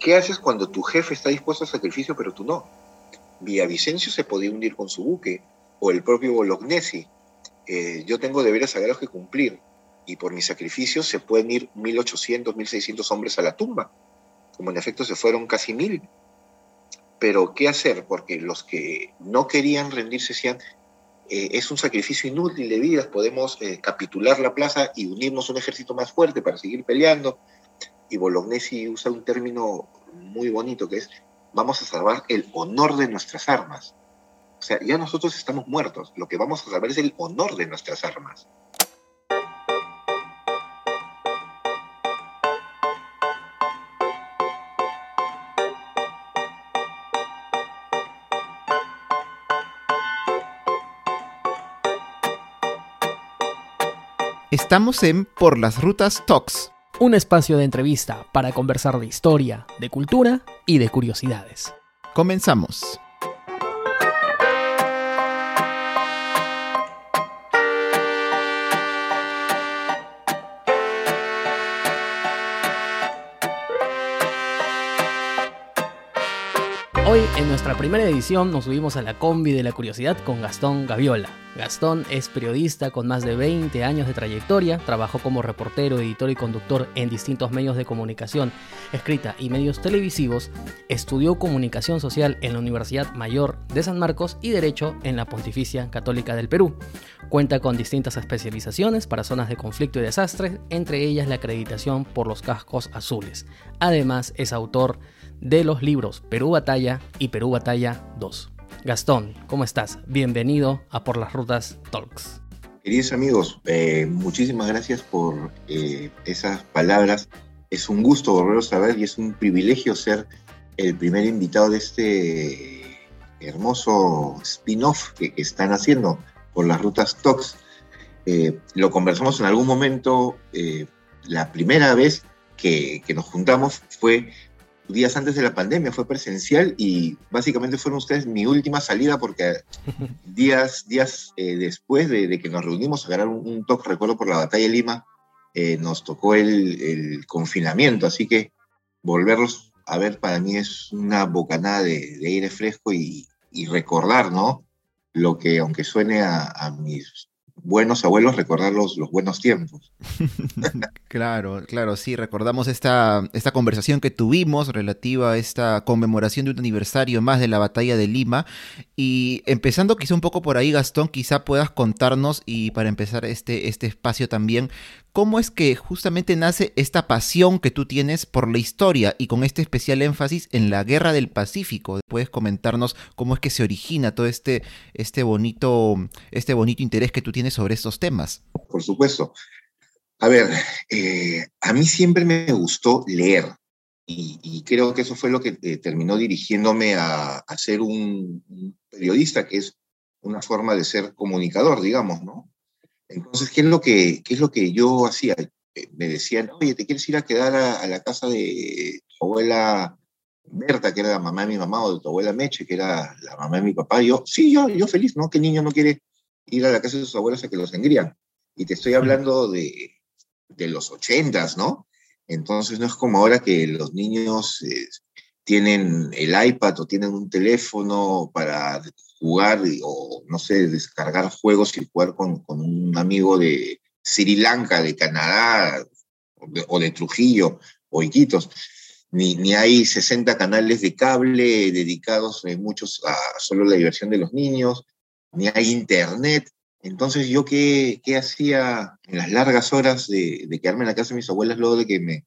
¿qué haces cuando tu jefe está dispuesto al sacrificio pero tú no? Villavicencio se podía hundir con su buque, o el propio Bolognesi. Eh, yo tengo deberes sagrados que cumplir, y por mi sacrificio se pueden ir 1.800, 1.600 hombres a la tumba, como en efecto se fueron casi mil. Pero, ¿qué hacer? Porque los que no querían rendirse decían, eh, es un sacrificio inútil de vidas, podemos eh, capitular la plaza y unirnos a un ejército más fuerte para seguir peleando. Y Bolognesi usa un término muy bonito que es, vamos a salvar el honor de nuestras armas. O sea, ya nosotros estamos muertos, lo que vamos a salvar es el honor de nuestras armas. Estamos en Por las Rutas Talks. Un espacio de entrevista para conversar de historia, de cultura y de curiosidades. Comenzamos. Nuestra primera edición, nos subimos a la combi de la curiosidad con Gastón Gaviola. Gastón es periodista con más de 20 años de trayectoria, trabajó como reportero, editor y conductor en distintos medios de comunicación, escrita y medios televisivos, estudió comunicación social en la Universidad Mayor de San Marcos y Derecho en la Pontificia Católica del Perú. Cuenta con distintas especializaciones para zonas de conflicto y desastre, entre ellas la acreditación por los cascos azules. Además, es autor de los libros Perú Batalla y Perú Batalla 2. Gastón, ¿cómo estás? Bienvenido a Por las Rutas Talks. Queridos amigos, eh, muchísimas gracias por eh, esas palabras. Es un gusto volveros a ver y es un privilegio ser el primer invitado de este hermoso spin-off que, están haciendo por las rutas Talks. Eh, lo conversamos en algún momento, la primera vez que, nos juntamos fue días antes de la pandemia, fue presencial y básicamente fueron ustedes mi última salida porque días, días eh, después de, que nos reunimos a ganar un, toque, recuerdo por la batalla de Lima, eh, nos tocó el, confinamiento, así que volverlos a ver para mí es una bocanada de, aire fresco y, recordar, ¿no? Lo que, aunque suene a, a mis buenos abuelos recordar los, buenos tiempos. claro, claro, sí, recordamos esta, esta conversación que tuvimos relativa a esta conmemoración de un aniversario más de la batalla de Lima. Y empezando quizá un poco por ahí, Gastón, quizá puedas contarnos, y para empezar este, este espacio también, cómo es que justamente nace esta pasión que tú tienes por la historia y con este especial énfasis en la guerra del Pacífico. ¿Puedes comentarnos cómo es que se origina todo este, este, bonito, este bonito interés que tú tienes sobre estos temas? Por supuesto. A ver, eh, a mí siempre me gustó leer y, creo que eso fue lo que eh, terminó dirigiéndome a, a ser un, un periodista, que es una forma de ser comunicador, digamos, ¿no? Entonces, ¿qué es lo que, qué es lo que yo hacía? Eh, me decían, oye, ¿te quieres ir a quedar a, la casa de tu abuela Berta, que era la mamá de mi mamá, o de tu abuela Meche, que era la mamá de mi papá? Y yo, sí, yo, yo feliz, ¿no? ¿Qué niño no quiere ir a la casa de sus abuelos a que los engrían? Y te estoy hablando de, de los ochentas, ¿no? Entonces no es como ahora que los niños eh, tienen el iPad o tienen un teléfono para jugar o, no sé, descargar juegos y jugar con, un amigo de Sri Lanka, de Canadá o de, Trujillo o Iquitos. Ni, ni, hay 60 canales de cable dedicados, eh, muchos a solo la diversión de los niños, ni hay internet. Entonces, ¿yo qué, qué hacía en las largas horas de, de, quedarme en la casa de mis abuelas luego de que me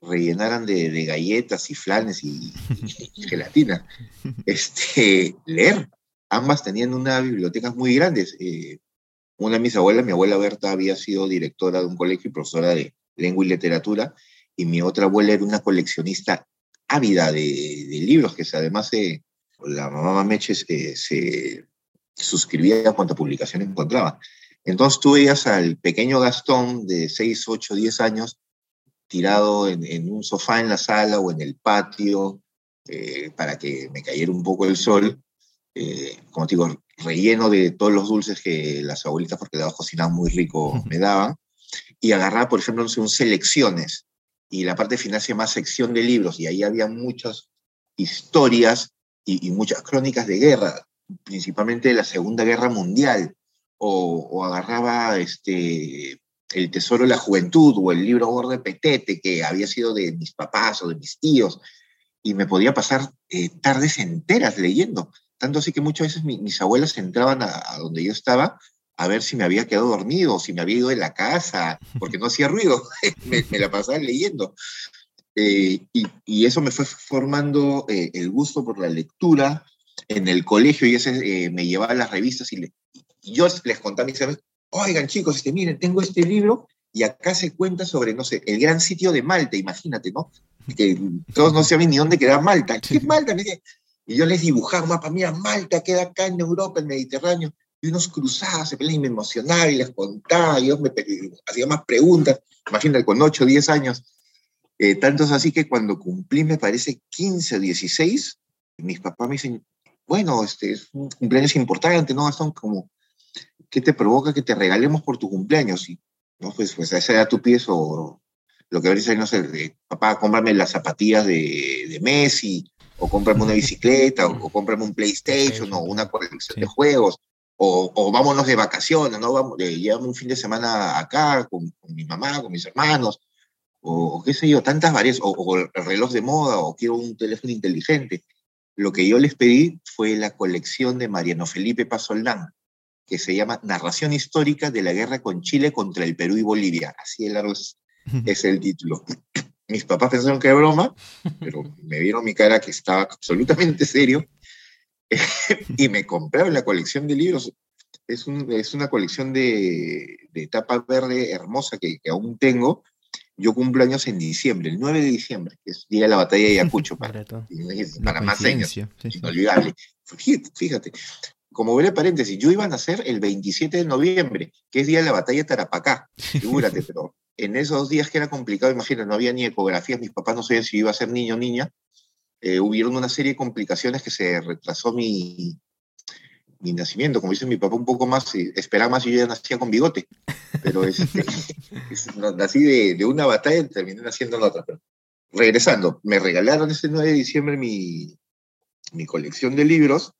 rellenaran de, galletas y flanes y, y gelatina? Este, leer ambas tenían una biblioteca muy grandes. Eh, una de mis abuelas, mi abuela Berta, había sido directora de un colegio y profesora de lengua y literatura, y mi otra abuela era una coleccionista ávida de, libros, que además la mamá Meche se suscribía a cuanta publicación encontraba. Entonces tú veías al pequeño Gastón de 6, 8, 10 años tirado en, un sofá en la sala o en el patio eh, para que me cayera un poco el sol eh, como te digo, relleno de todos los dulces que las abuelitas, porque de abajo cocinaban muy rico, me daban, y agarraba, por ejemplo, un selecciones, y la parte final se llama sección de libros, y ahí había muchas historias y, muchas crónicas de guerra, principalmente de la Segunda Guerra Mundial, o, agarraba este, El Tesoro de la Juventud o el libro Gordo de Petete, que había sido de mis papás o de mis tíos, y me podía pasar eh, tardes enteras leyendo. Tanto así que muchas veces mis abuelas entraban a, donde yo estaba a ver si me había quedado dormido, si me había ido de la casa, porque no hacía ruido, me, la pasaba leyendo. Eh, y, eso me fue formando eh, el gusto por la lectura en el colegio, y ese me llevaba las revistas y, yo les contaba a mis amigos, oigan chicos, este, miren, tengo este libro y acá se cuenta sobre, no sé, el gran sitio de Malta, imagínate, ¿no? Que todos no sabían ni dónde quedaba Malta. ¿Qué es Malta? Y yo les dibujaba un mapa, mira, Malta queda acá en Europa, el Mediterráneo, y unos cruzados, y me emocionaba y les contaba, y yo me hacía más preguntas, imagínate, con 8 o 10 años. Eh, tanto así que cuando cumplí, me parece, 15 o 16, mis papás me dicen, bueno, este es un cumpleaños importante, ¿no? Son como, ¿qué te provoca que te regalemos por tu cumpleaños? Y, no, pues, pues a esa edad tú pides, o lo que a veces, no sé, papá, cómprame las zapatillas de, de Messi, o cómprame una bicicleta, o, o cómprame un PlayStation, o una colección de juegos, o, o, vámonos de vacaciones, ¿no? Vamos, eh, un fin de semana acá con, mi mamá, con mis hermanos, o, qué sé yo, tantas varias, o, el reloj de moda, o quiero un teléfono inteligente. Lo que yo les pedí fue la colección de Mariano Felipe Pasoldán, que se llama Narración Histórica de la Guerra con Chile contra el Perú y Bolivia. Así de largo es, es el título mis papás pensaron que era broma, pero me vieron mi cara que estaba absolutamente serio y me compraron la colección de libros. Es, un, es una colección de, de, tapa verde hermosa que, que, aún tengo. Yo cumplo años en diciembre, el 9 de diciembre, que es día de la batalla de Ayacucho, para, para más años. Inolvidable. Fíjate, como veré paréntesis, yo iba a nacer el 27 de noviembre, que es día de la batalla de Tarapacá. Figúrate, pero en esos días que era complicado, imagínate, no había ni ecografías, mis papás no sabían si iba a ser niño o niña, eh, hubieron una serie de complicaciones que se retrasó mi, mi nacimiento, como dice mi papá, un poco más, eh, esperaba más si yo ya nacía con bigote, pero este, nací de, de, una batalla y terminé naciendo en otra. Pero, regresando, me regalaron ese 9 de diciembre mi, mi colección de libros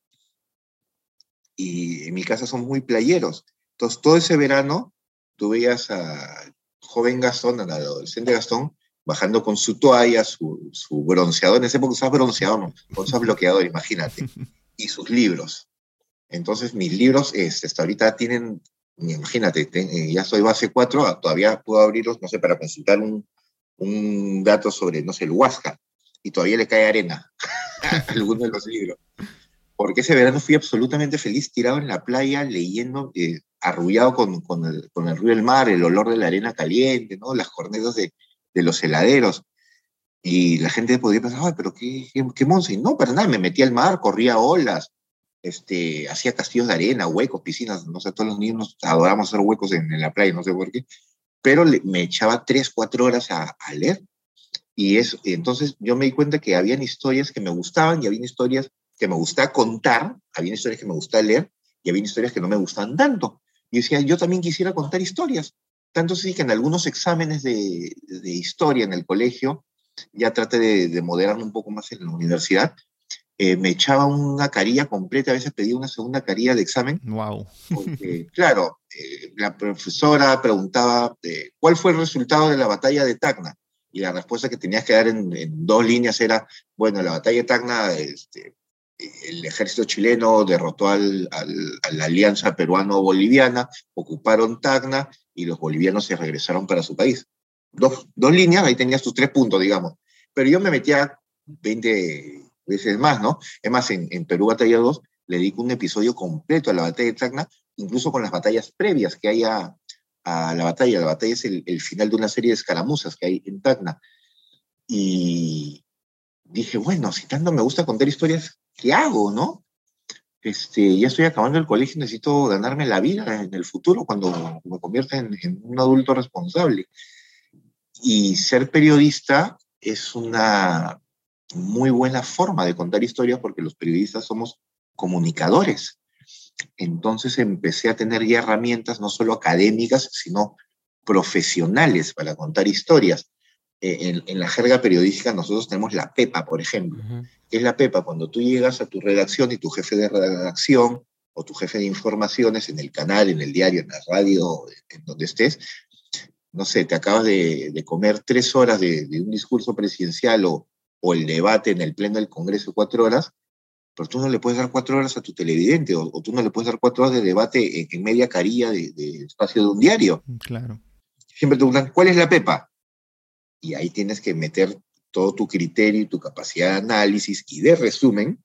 y en mi casa son muy playeros. Entonces, todo ese verano tú veías a joven Gastón, al adolescente Gastón, bajando con su toalla, su, su bronceador, en ese época usaba bronceador, ¿no? su bloqueador, imagínate, y sus libros. Entonces, mis libros este, hasta ahorita tienen, imagínate, eh, ya soy base 4, ah, todavía puedo abrirlos, no sé, para consultar un, un dato sobre, no sé, el Huasca, y todavía le cae arena a algunos de los libros. Porque ese verano fui absolutamente feliz, tirado en la playa, leyendo, eh, arrullado con, con, el, con el ruido del mar, el olor de la arena caliente, ¿no? las cornetas de, de los heladeros. Y la gente podría pensar, ay, pero qué, qué, qué monse. No, para nada, me metí al mar, corría olas, este, hacía castillos de arena, huecos, piscinas, no sé, todos los niños adoramos hacer huecos en, en la playa, no sé por qué, pero le, me echaba tres, cuatro horas a, a leer. Y, eso, y entonces yo me di cuenta que habían historias que me gustaban y habían historias que me gustaba contar, habían historias que me gustaba leer y habían historias que no me gustaban tanto. Y decía, yo también quisiera contar historias. Tanto así que en algunos exámenes de, de historia en el colegio, ya traté de, de, moderarme un poco más en la universidad, eh, me echaba una carilla completa, a veces pedía una segunda carilla de examen. Wow. Porque, claro, eh, la profesora preguntaba eh, cuál fue el resultado de la batalla de Tacna. Y la respuesta que tenías que dar en, en dos líneas era, bueno, la batalla de Tacna este, el ejército chileno derrotó al, al, a la alianza peruano-boliviana, ocuparon Tacna y los bolivianos se regresaron para su país. Dos, dos líneas, ahí tenías tus tres puntos, digamos. Pero yo me metía 20 veces más, ¿no? Es más, en, en Perú Batalla 2 le dedico un episodio completo a la batalla de Tacna, incluso con las batallas previas que hay a, a la batalla. La batalla es el, el, final de una serie de escaramuzas que hay en Tacna. Y dije, bueno, si tanto me gusta contar historias, ¿qué hago, no? Este, ya estoy acabando el colegio, necesito ganarme la vida en el futuro cuando me convierta en, en un adulto responsable. Y ser periodista es una muy buena forma de contar historias porque los periodistas somos comunicadores. Entonces empecé a tener ya herramientas no solo académicas, sino profesionales para contar historias. eh, en, la jerga periodística nosotros tenemos la PEPA, por ejemplo. ¿Qué es la PEPA? Cuando tú llegas a tu redacción y tu jefe de redacción o tu jefe de informaciones en el canal, en el diario, en la radio, en donde estés, no sé, te acabas de, comer tres horas de, un discurso presidencial o, o, el debate en el pleno del Congreso cuatro horas, pero tú no le puedes dar cuatro horas a tu televidente o, tú no le puedes dar cuatro horas de debate en, media carilla de, de, espacio de un diario. Claro. Siempre te preguntan, ¿cuál es la PEPA? Y ahí tienes que meter todo tu criterio y tu capacidad de análisis y de resumen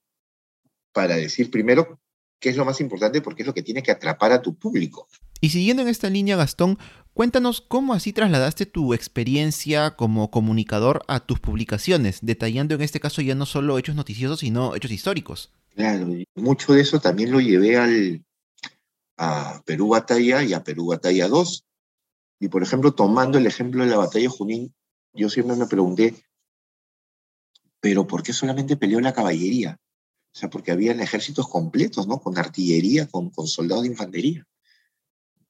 para decir primero qué es lo más importante porque es lo que tiene que atrapar a tu público. Y siguiendo en esta línea, Gastón, cuéntanos cómo así trasladaste tu experiencia como comunicador a tus publicaciones, detallando en este caso ya no solo hechos noticiosos, sino hechos históricos. Claro, mucho de eso también lo llevé al, a Perú Batalla y a Perú Batalla 2. Y por ejemplo, tomando el ejemplo de la batalla Junín, yo siempre me pregunté, pero ¿por qué solamente peleó la caballería? O sea, porque habían ejércitos completos, ¿no? Con artillería, con, con soldados de infantería.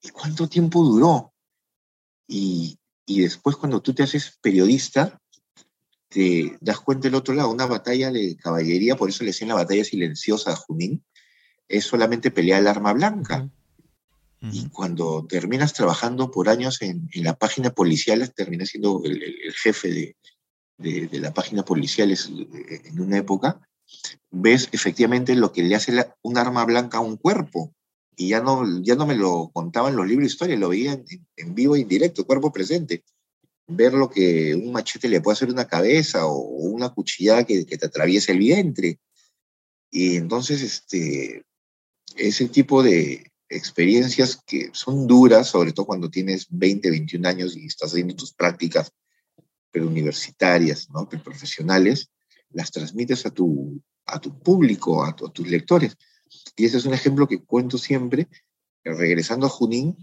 ¿Y cuánto tiempo duró? Y, y después cuando tú te haces periodista, te das cuenta del otro lado, una batalla de caballería, por eso le decían la batalla silenciosa a Junín, es solamente pelear el arma blanca. Y cuando terminas trabajando por años en, en la página policial, terminas siendo el, jefe de, de, la página policial eh, en una época, ves efectivamente lo que le hace un arma blanca a un cuerpo. Y ya no, ya no me lo contaban los libros de historia, lo veía en, vivo e indirecto, cuerpo presente. Ver lo que un machete le puede hacer a una cabeza o, una cuchillada que, que te atraviesa el vientre. Y entonces, este, ese tipo de, experiencias que son duras, sobre todo cuando tienes 20, 21 años y estás haciendo tus prácticas universitarias, ¿no? profesionales, las transmites a tu, a tu público, a, tus lectores. Y ese es un ejemplo que cuento siempre. Regresando a Junín,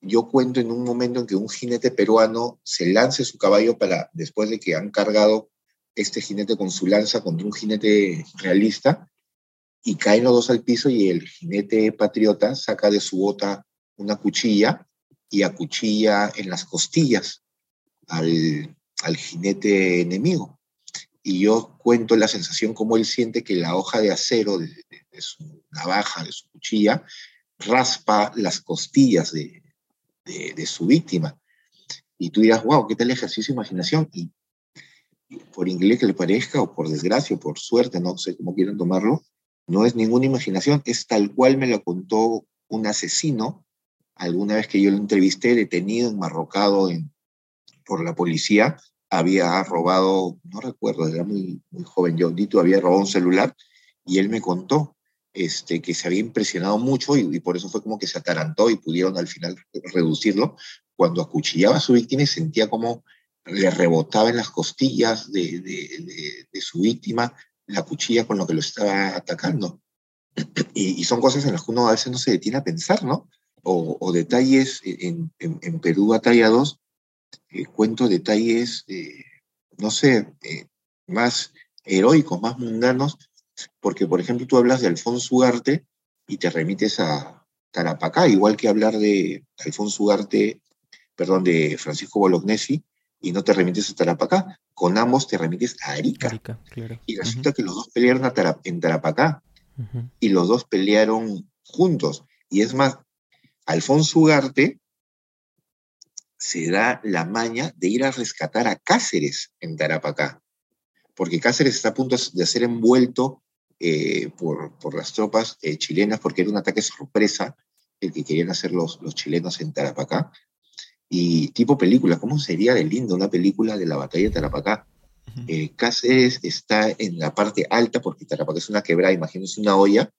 yo cuento en un momento en que un jinete peruano se lance su caballo para, después de que han cargado este jinete con su lanza contra un jinete realista, y caen los dos al piso y el jinete patriota saca de su bota una cuchilla y acuchilla en las costillas al, al jinete enemigo. Y yo cuento la sensación como él siente que la hoja de acero de, su navaja, de su cuchilla, raspa las costillas de, de, su víctima. Y tú dirás, wow, ¿qué tal ejercicio de imaginación? Y, por inglés que le parezca, o por desgracia, o por suerte, no sé cómo quieran tomarlo, no es ninguna imaginación, es tal cual me lo contó un asesino alguna vez que yo lo entrevisté, detenido, enmarrocado en, por la policía, había robado, no recuerdo, era muy, muy joven yo, Dito había robado un celular y él me contó este, que se había impresionado mucho y, por eso fue como que se atarantó y pudieron al final reducirlo cuando acuchillaba a su víctima y sentía como le rebotaba en las costillas de, de, su víctima la cuchilla con lo que lo estaba atacando. Y, son cosas en las que uno a veces no se detiene a pensar, ¿no? O, detalles en, en, Perú Batalla 2, eh, cuento detalles, eh, no sé, eh, más heroicos, más mundanos, porque por ejemplo tú hablas de Alfonso Ugarte y te remites a Tarapacá, igual que hablar de Alfonso Ugarte, perdón, de Francisco Bolognesi, y no te remites a Tarapacá. Con ambos te remites a Arica. Y resulta que los dos pelearon en Tarapacá. Y los dos pelearon juntos. Y es más, Alfonso Ugarte se da la maña de ir a rescatar a Cáceres en Tarapacá. Porque Cáceres está a punto de ser envuelto eh, por, por, las tropas eh, chilenas, porque era un ataque sorpresa el que querían hacer los, los chilenos en Tarapacá y tipo película, ¿cómo sería de lindo una película de la batalla de Tarapacá? Eh, Cáceres está en la parte alta porque Tarapacá es una quebrada, imagínense una olla,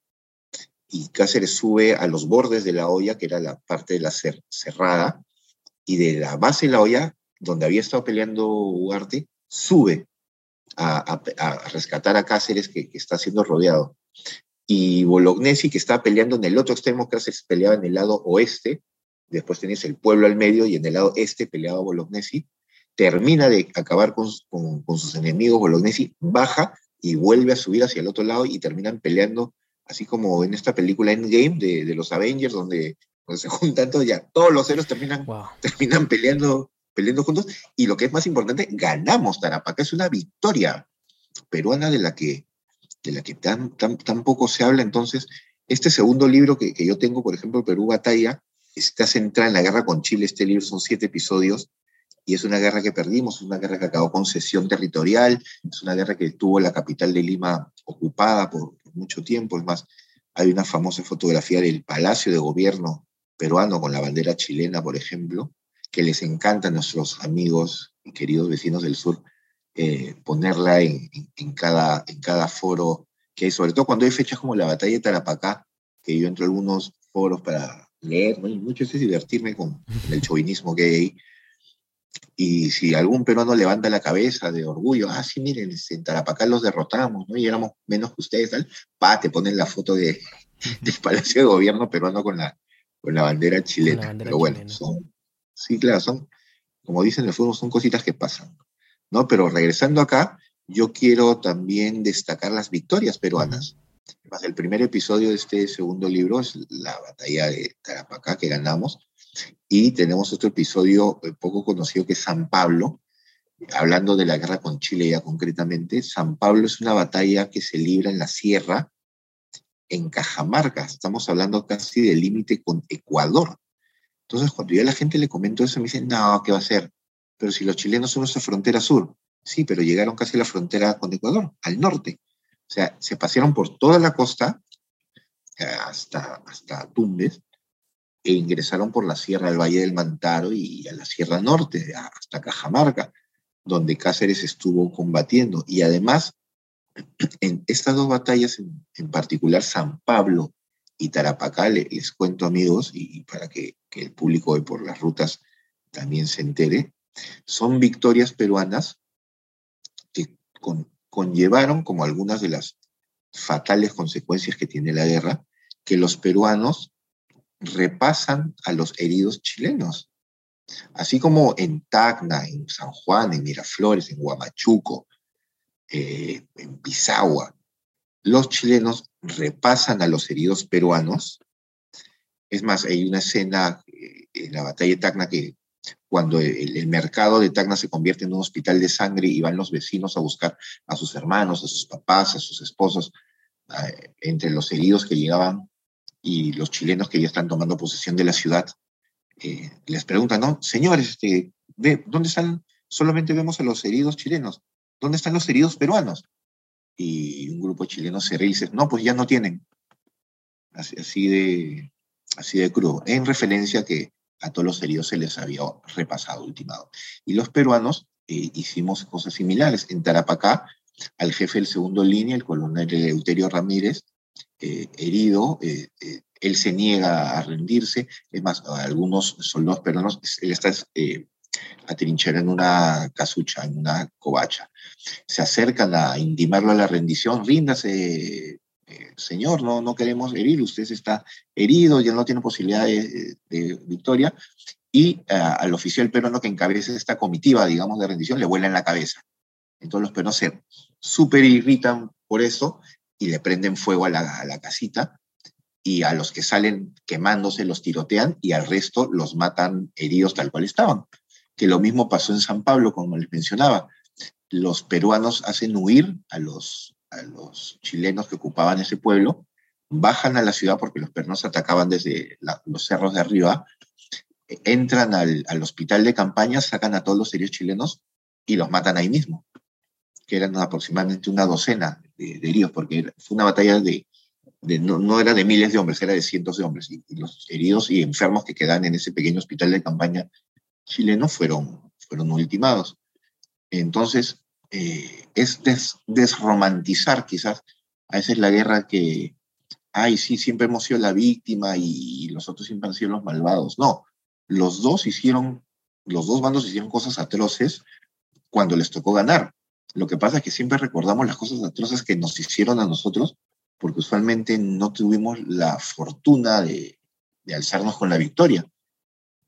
y Cáceres sube a los bordes de la olla, que era la parte de la cerrada, y de la base de la olla, donde había estado peleando Ugarte, sube a, rescatar a Cáceres, que, que, está siendo rodeado. Y Bolognesi, que está peleando en el otro extremo, Cáceres peleaba en el lado oeste, después tenías el pueblo al medio y en el lado este peleaba Bolognesi, termina de acabar con, sus enemigos, Bolognesi baja y vuelve a subir hacia el otro lado y terminan peleando, así como en esta película Endgame de los Avengers, donde, se juntan todos, ya todos los héroes terminan, terminan peleando peleando juntos. Y lo que es más importante, ganamos Tarapacá. Es una victoria peruana de la que, de la que tan, tan, poco se habla. Entonces, este segundo libro que, que yo tengo, por ejemplo, Perú Batalla, está centrado en la guerra con Chile. Este libro son siete episodios y es una guerra que perdimos, es una guerra que acabó con cesión territorial, es una guerra que tuvo la capital de Lima ocupada por, mucho tiempo. Es más, hay una famosa fotografía del Palacio de Gobierno peruano con la bandera chilena, por ejemplo, que les encanta a nuestros amigos y queridos vecinos del sur eh, ponerla en, cada, foro que hay, sobre todo cuando hay fechas como la batalla de Tarapacá, que yo entro a algunos foros para leer, ¿no? y muchas veces divertirme con, el chauvinismo que hay ahí. Y si algún peruano levanta la cabeza de orgullo, ah, sí, miren, este, en Tarapacá los derrotamos, ¿no? Y éramos menos que ustedes, tal, pa, te ponen la foto de, del Palacio de Gobierno peruano con la, con la bandera chilena. Pero bueno, son, sí, claro, son, como dicen en el fútbol, son cositas que pasan, ¿no? Pero regresando acá, yo quiero también destacar las victorias peruanas. El primer episodio de este segundo libro es la batalla de Tarapacá que ganamos. Y tenemos otro episodio eh, poco conocido que es San Pablo, hablando de la guerra con Chile ya concretamente. San Pablo es una batalla que se libra en la sierra, en Cajamarca. Estamos hablando casi del límite con Ecuador. Entonces, cuando yo a la gente le comento eso, me dicen, no, ¿qué va a ser? Pero si los chilenos son nuestra frontera sur. Sí, pero llegaron casi a la frontera con Ecuador, al norte. O sea, se pasearon por toda la costa hasta, hasta Tumbes e ingresaron por la sierra del Valle del Mantaro y a la Sierra Norte, hasta Cajamarca, donde Cáceres estuvo combatiendo. Y además, en estas dos batallas, en, particular San Pablo y Tarapacá, les, cuento amigos, y, para que, el público de por las rutas también se entere, son victorias peruanas que conllevaron, como algunas de las fatales consecuencias que tiene la guerra, que los peruanos repasan a los heridos chilenos. Así como en Tacna, en San Juan, en Miraflores, en Huamachuco, eh, en Pisagua, los chilenos repasan a los heridos peruanos. Es más, hay una escena eh, en la batalla de Tacna que cuando el, mercado de Tacna se convierte en un hospital de sangre y van los vecinos a buscar a sus hermanos, a sus papás, a sus esposos, entre los heridos que llegaban y los chilenos que ya están tomando posesión de la ciudad eh, les preguntan, ¿no? Señores, este, ¿dónde están? Solamente vemos a los heridos chilenos. ¿Dónde están los heridos peruanos? Y un grupo de chilenos se ríe y dice, no, pues ya no tienen. Así, de, así de crudo. En referencia a que a todos los heridos se les había repasado, ultimado. Y los peruanos eh, hicimos cosas similares. En Tarapacá, al jefe del segundo línea, el coronel Euterio Ramírez, eh, herido, eh, él se niega a rendirse, es más, algunos soldados peruanos, él está atrincherado en una casucha, en una covacha. Se acercan a intimarlo a la rendición, ríndase, señor, no, no queremos herir, usted está herido, ya no tiene posibilidad de, victoria, y al oficial peruano que encabeza esta comitiva, digamos, de rendición, le vuela en la cabeza. Entonces los peruanos se súper irritan por eso y le prenden fuego a la, casita y a los que salen quemándose los tirotean y al resto los matan heridos tal cual estaban. Que lo mismo pasó en San Pablo, como les mencionaba. Los peruanos hacen huir a los, a los chilenos que ocupaban ese pueblo, bajan a la ciudad porque los peruanos atacaban desde los cerros de arriba, entran al, al, hospital de campaña, sacan a todos los heridos chilenos y los matan ahí mismo que eran aproximadamente una docena de, heridos, porque fue una batalla de, no, era de miles de hombres, era de cientos de hombres, y, los heridos y enfermos que quedan en ese pequeño hospital de campaña chileno fueron, fueron ultimados. Entonces, eh, es desromantizar quizás a veces la guerra que, ay, sí, siempre hemos sido la víctima y, y los otros siempre han sido los malvados. No, los dos hicieron, los dos bandos hicieron cosas atroces cuando les tocó ganar. Lo que pasa es que siempre recordamos las cosas atroces que nos hicieron a nosotros, porque usualmente no tuvimos la fortuna de, alzarnos con la victoria.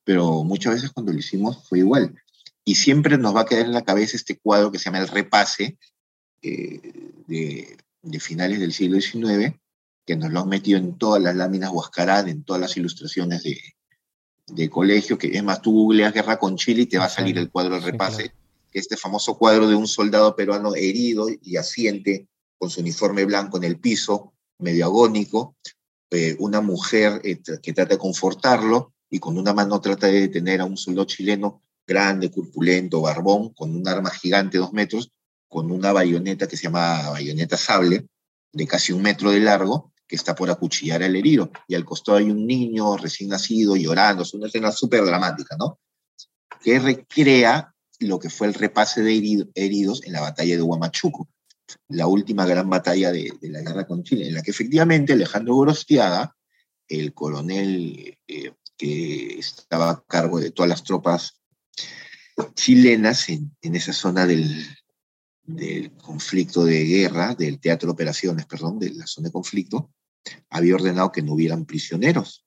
Pero muchas veces cuando lo hicimos fue igual. Y siempre nos va a quedar en la cabeza este cuadro que se llama el repase eh, de, finales del siglo XIX, que nos lo han metido en todas las láminas Huascarán, en todas las ilustraciones de, de colegio, que es más, tú googleas guerra con Chile y te va a salir el cuadro del repase, este famoso cuadro de un soldado peruano herido y asiente con su uniforme blanco en el piso, medio agónico, eh, una mujer eh, que trata de confortarlo y con una mano trata de detener a un soldado chileno grande, corpulento, barbón, con un arma gigante, dos metros, con una bayoneta que se llama bayoneta sable, de casi un metro de largo, que está por acuchillar al herido. Y al costado hay un niño recién nacido llorando. Es una escena súper dramática, ¿no? Que recrea lo que fue el repase de heridos en la batalla de Huamachuco, la última gran batalla de, la guerra con Chile, en la que efectivamente Alejandro Gorostiaga, el coronel eh, que estaba a cargo de todas las tropas chilenas en, esa zona del, del conflicto de guerra, del teatro de operaciones, perdón, de la zona de conflicto, había ordenado que no hubieran prisioneros.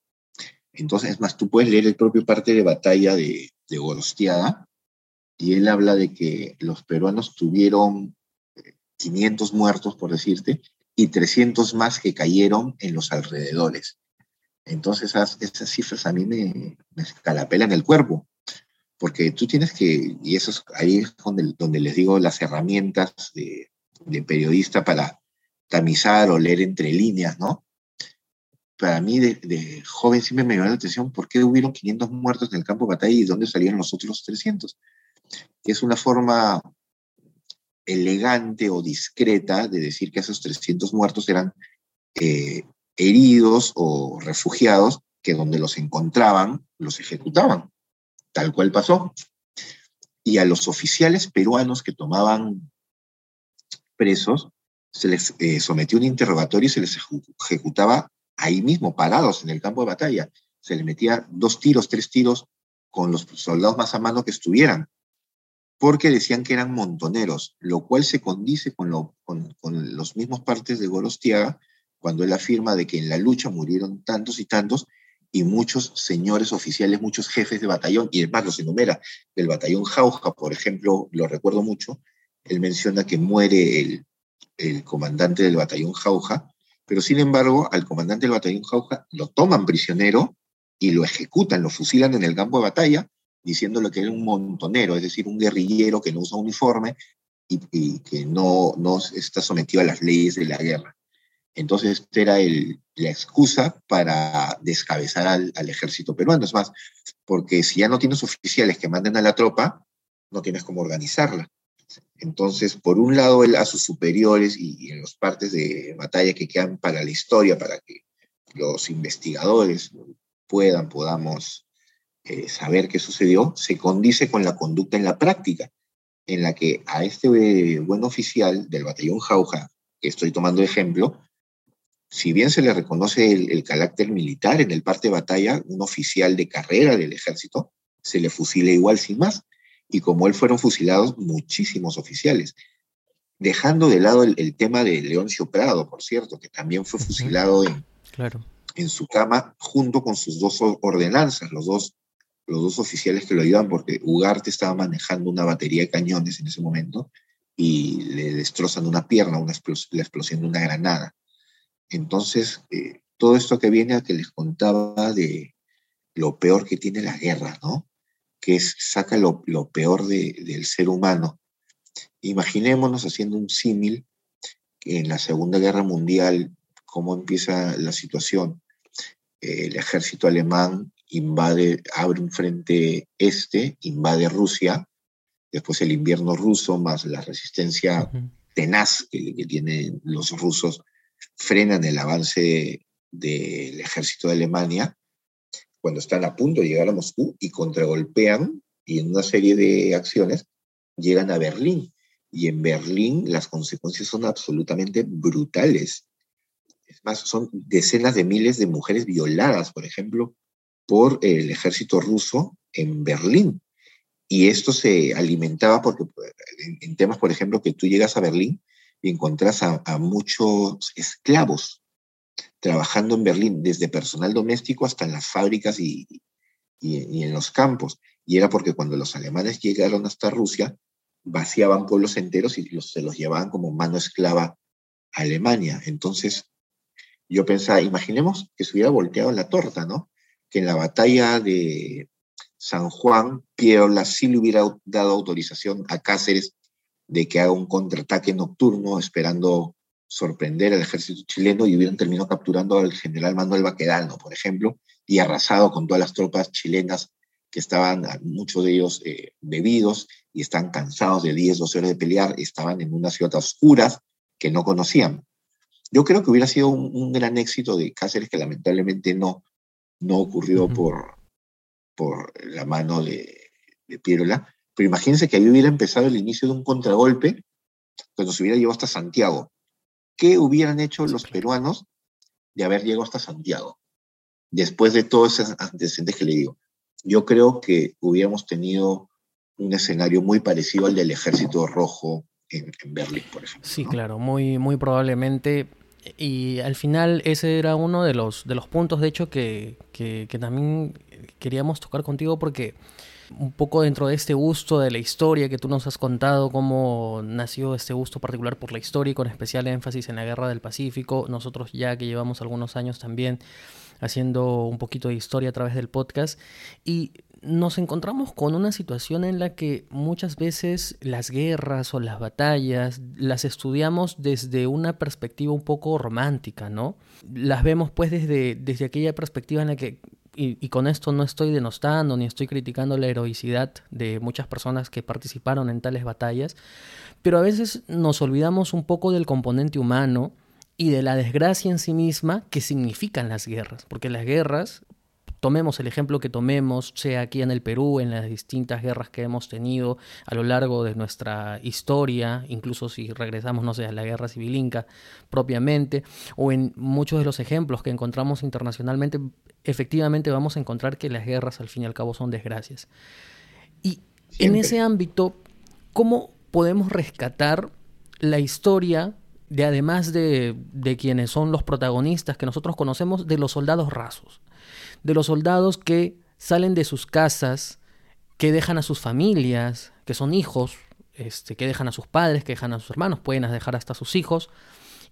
Entonces, es más, tú puedes leer el propio parte de batalla de, de y él habla de que los peruanos tuvieron 500 eh, muertos, por decirte, y 300 más que cayeron en los alrededores. Entonces, esas, cifras a mí me, me escalapelan el cuerpo, porque tú tienes que, y eso es ahí es donde, donde les digo las herramientas de, periodista para tamizar o leer entre líneas, ¿no? Para mí, de, de, joven, siempre me llamó la atención por qué hubieron 500 muertos en el campo de batalla y dónde salieron los otros 300. Es una forma elegante o discreta de decir que esos 300 muertos eran eh, heridos o refugiados que donde los encontraban los ejecutaban tal cual pasó. Y a los oficiales peruanos que tomaban presos, se les eh, sometió un interrogatorio y se les ejecutaba ahí mismo, parados en el campo de batalla. Se les metía dos tiros, tres tiros con los soldados más a mano que estuvieran, porque decían que eran montoneros, lo cual se condice con, lo, con, con los mismos partes de Gorostiaga, cuando él afirma de que en la lucha murieron tantos y tantos y muchos señores oficiales, muchos jefes de batallón, y además los enumera, del batallón Jauja, por ejemplo, lo recuerdo mucho, él menciona que muere el, el comandante del batallón Jauja, pero sin embargo al comandante del batallón Jauja lo toman prisionero y lo ejecutan, lo fusilan en el campo de batalla, diciéndole que era un montonero, es decir, un guerrillero que no usa uniforme y, y que no, no está sometido a las leyes de la guerra. Entonces, esta era el, la excusa para descabezar al, al, ejército peruano. Es más, porque si ya no tienes oficiales que manden a la tropa, no tienes cómo organizarla. Entonces, por un lado, él a sus superiores y, y en las partes de batalla que quedan para la historia, para que los investigadores puedan, podamos eh, saber qué sucedió, se condice con la conducta en la práctica, en la que a este eh, buen oficial del batallón Jauja, que estoy tomando ejemplo, si bien se le reconoce el, el, carácter militar en el parte de batalla, un oficial de carrera del ejército se le fusila igual sin más. Y como él fueron fusilados muchísimos oficiales, dejando de lado el, el tema de Leoncio Prado, por cierto, que también fue fusilado en, claro. en su cama junto con sus dos ordenanzas, los dos, los dos oficiales que lo ayudan, porque Ugarte estaba manejando una batería de cañones en ese momento y le destrozan una pierna, una explos la explosión de una granada. Entonces, eh, todo esto que viene a que les contaba de lo peor que tiene la guerra, ¿no? Que es, saca lo, lo peor de, del ser humano. Imaginémonos haciendo un símil en la Segunda Guerra Mundial, cómo empieza la situación. El ejército alemán invade, abre un frente este, invade Rusia, después el invierno ruso, más la resistencia tenaz que, que tienen los rusos frenan el avance del ejército de Alemania cuando están a punto de llegar a Moscú y contragolpean y en una serie de acciones llegan a Berlín. Y en Berlín las consecuencias son absolutamente brutales. Es más, son decenas de miles de mujeres violadas, por ejemplo, por el ejército ruso en Berlín. Y esto se alimentaba porque en, temas, por ejemplo, que tú llegas a Berlín encontrás a, muchos esclavos trabajando en Berlín, desde personal doméstico hasta en las fábricas y, y, y, en los campos. Y era porque cuando los alemanes llegaron hasta Rusia, vaciaban pueblos enteros y los, se los llevaban como mano esclava a Alemania. Entonces, yo pensaba, imaginemos que se hubiera volteado la torta, ¿no? que en la batalla de San Juan, Pierola sí le hubiera dado autorización a Cáceres de que haga un contraataque nocturno esperando sorprender al ejército chileno y hubieran terminado capturando al general Manuel Baquedano, por ejemplo, y arrasado con todas las tropas chilenas que estaban, muchos de ellos eh, bebidos y están cansados de 10, 12 horas de pelear, estaban en una ciudad oscuras que no conocían. Yo creo que hubiera sido un, gran éxito de Cáceres que lamentablemente no, no ocurrió por, por la mano de, de Pierola, pero imagínense que ahí hubiera empezado el inicio de un contragolpe que nos hubiera llevado hasta Santiago. ¿Qué hubieran hecho los peruanos de haber llegado hasta Santiago? Después de todos esos antecedentes que le digo, yo creo que hubiéramos tenido un escenario muy parecido al del Ejército Rojo en, Berlín, por ejemplo. Sí, claro, muy, muy probablemente. Y al final ese era uno de los, de los puntos, de hecho, que, que también queríamos tocar contigo porque un poco dentro de este gusto de la historia que tú nos has contado, cómo nació este gusto particular por la historia y con especial énfasis en la Guerra del Pacífico. Nosotros ya que llevamos algunos años también haciendo un poquito de historia a través del podcast y nos encontramos con una situación en la que muchas veces las guerras o las batallas las estudiamos desde una perspectiva un poco romántica, ¿no? Las vemos pues desde, desde aquella perspectiva en la que y, con esto no estoy denostando ni estoy criticando la heroicidad de muchas personas que participaron en tales batallas, pero a veces nos olvidamos un poco del componente humano y de la desgracia en sí misma que significan las guerras, porque las guerras, tomemos el ejemplo que tomemos, sea aquí en el Perú, en las distintas guerras que hemos tenido a lo largo de nuestra historia, incluso si regresamos, no sé, a la guerra civil inca propiamente, o en muchos de los ejemplos que encontramos internacionalmente, efectivamente vamos a encontrar que las guerras al fin y al cabo son desgracias. Y en ese ámbito, ¿cómo podemos rescatar la historia de además de, de, quienes son los protagonistas que nosotros conocemos, de los soldados rasos, de los soldados que salen de sus casas, que dejan a sus familias, que son hijos, este, que dejan a sus padres, que dejan a sus hermanos, pueden dejar hasta a sus hijos,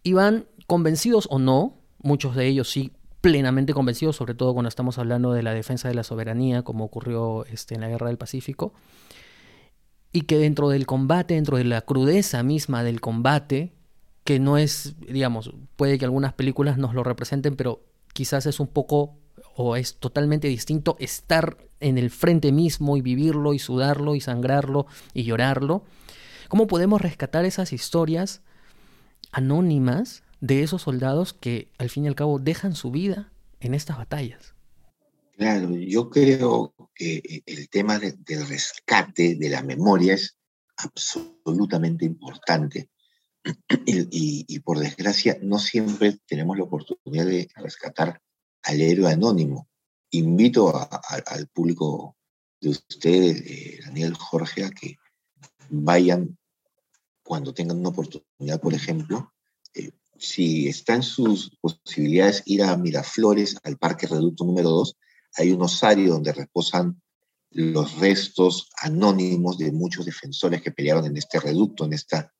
y van convencidos o no, muchos de ellos sí plenamente convencidos, sobre todo cuando estamos hablando de la defensa de la soberanía, como ocurrió este, en la Guerra del Pacífico, y que dentro del combate, dentro de la crudeza misma del combate, que no es, digamos, puede que algunas películas nos lo representen, pero quizás es un poco o es totalmente distinto estar en el frente mismo y vivirlo y sudarlo y sangrarlo y llorarlo. ¿Cómo podemos rescatar esas historias anónimas de esos soldados que al fin y al cabo dejan su vida en estas batallas. Claro, yo creo que el tema del rescate de la memoria es absolutamente importante. Y, por desgracia no siempre tenemos la oportunidad de rescatar al héroe anónimo. Invito al público de ustedes, Daniel Jorge, a que vayan cuando tengan una oportunidad, por ejemplo, eh, si está en sus posibilidades ir a Miraflores, al Parque Reducto número 2, hay un osario donde reposan los restos anónimos de muchos defensores que pelearon en este reducto, en esta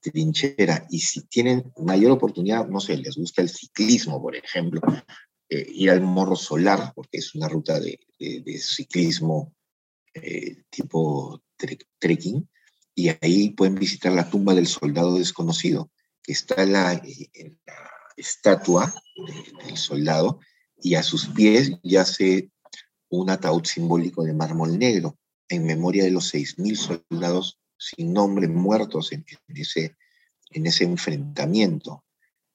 trinchera. Y si tienen mayor oportunidad, no sé, les gusta el ciclismo, por ejemplo, eh, ir al Morro Solar, porque es una ruta de, ciclismo eh, tipo trekking, y ahí pueden visitar la tumba del soldado desconocido que está en la, estatua del soldado y a sus pies yace un ataúd simbólico de mármol negro en memoria de los 6.000 soldados sin nombre muertos en, ese, en ese enfrentamiento.